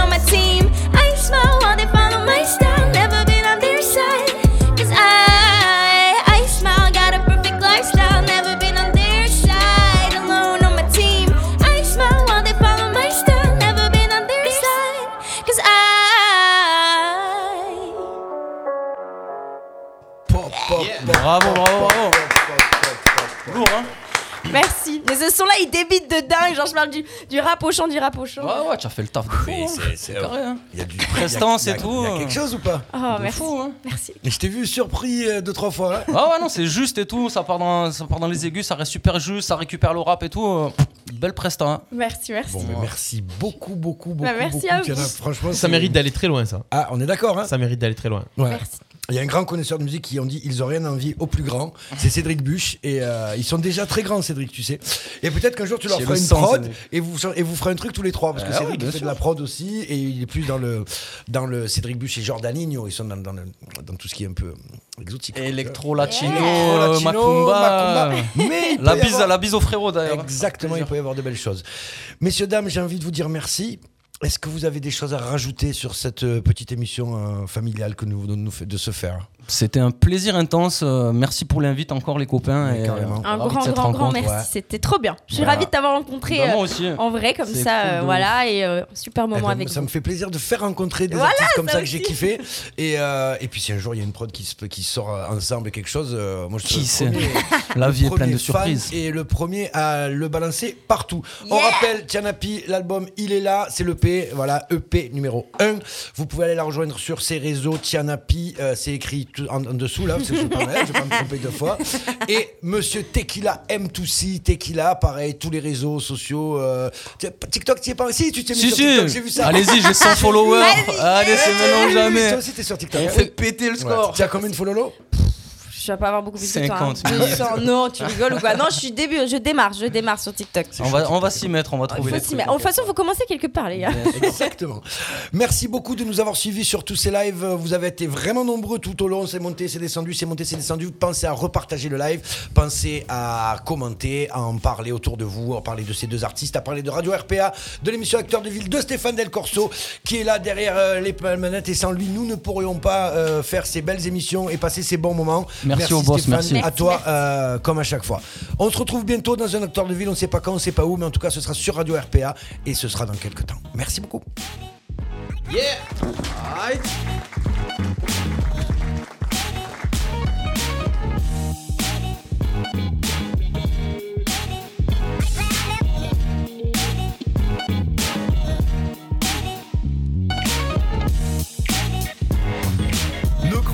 dingue. Genre, je parle du, du rap au chant, du rap au chant. Ouais, ouais, tu as fait le taf de fou. Hein. c'est- carré, hein. Il y a du Prestance et tout. Il y a quelque chose ou pas Oh, De merci. fou, hein. Merci. Et Je t'ai vu surpris euh, deux trois fois. hein. Ah ouais, non, c'est juste et tout. Ça part, dans, ça part dans les aigus, ça reste super juste, ça récupère le rap et tout. euh, Belle presta. hein. Merci, merci. Bon, mais merci beaucoup, beaucoup, beaucoup. Bah, merci beaucoup, à vous. Tiana. Franchement, Ça mérite d'aller très loin, ça. Ah, on est d'accord, hein Ça mérite d'aller très loin. Ouais. Merci. Il y a un grand connaisseur de musique qui ont dit ils ont rien envie au plus grand. C'est Cédric Buche et euh, ils sont déjà très grands, Cédric, tu sais. Et peut-être qu'un jour tu leur feras une prod et vous et vous ferez un truc tous les trois parce que Ah ouais, Cédric il fait de la prod aussi et il est plus dans le dans le Cédric Buche et Jordaninho. Ils sont dans, dans, le- dans tout ce qui est un peu exotique. Électro, latino, latino, macumba. macumba. Mais La bise, avoir- la bise au frérot d'ailleurs. Exactement, il peut y avoir de belles choses. Messieurs, dames, j'ai envie de vous dire merci. Est-ce que vous avez des choses à rajouter sur cette euh, petite émission euh, familiale que nous venons de se faire? C'était un plaisir intense. euh, merci pour l'invite encore les copains. Et, euh, Un grand, grand, grand merci. ouais. C'était trop bien. Je suis Voilà. ravie de t'avoir rencontré Bah, moi euh, aussi. en vrai, comme ça. cool euh, voilà, et euh, super Eh moment ben, avec ça vous. me fait plaisir de faire rencontrer des Voilà, artistes comme ça ça que j'ai kiffé. Et, euh, et puis si un jour il y a une prod qui, se, qui sort ensemble quelque chose, euh, moi je Qui sait La vie est pleine de surprises. Et le premier à le balancer partout. On Yeah. rappelle, Tianapi, l'album Il est là, c'est l'EP, voilà, EP numéro 1. Vous pouvez aller la rejoindre sur ses réseaux, Tianapi, euh, c'est écrit en, en dessous là, parce que je ne vais pas me- je vais pas me tromper deux fois. Et Monsieur Tequila M2C, Tequila, pareil, tous les réseaux sociaux. euh, TikTok, tu y es pas Si, tu t'es mis Si, sur TikTok, si. j'ai vu ça. Allez-y, j'ai 100 followers. Allez, c'est maintenant ou jamais. Toi aussi, t'es sur TikTok. On fait péter le Ouais. score. Tu as combien de followers? Je vais pas avoir beaucoup plus que toi. 50 hein. 000. 200. Non, tu rigoles ou quoi Non, je suis début, je démarre, je démarre sur TikTok. On va, on va s'y mettre, on va Il trouver faut les mettre. De toute façon, il faut commencer quelque part, les gars. Exactement. Merci beaucoup de nous avoir suivis sur tous ces lives. Vous avez été vraiment nombreux tout au long. C'est monté, c'est descendu, c'est monté, c'est descendu. Pensez à repartager le live. Pensez à commenter, à en parler autour de vous, à parler de ces deux artistes, à parler de Radio RPA, de l'émission Acteur de Ville de Stéphane Del Corso, qui est là derrière euh, les manettes. Et sans lui, nous ne pourrions pas euh, faire ces belles émissions et passer ces bons moments. Merci au boss, Stéphane, merci. À toi, Merci. euh, comme à chaque fois. On se retrouve bientôt dans un Acteur de Ville. On ne sait pas quand, on ne sait pas où, mais en tout cas, ce sera sur Radio RPA et ce sera dans quelques temps. Merci beaucoup.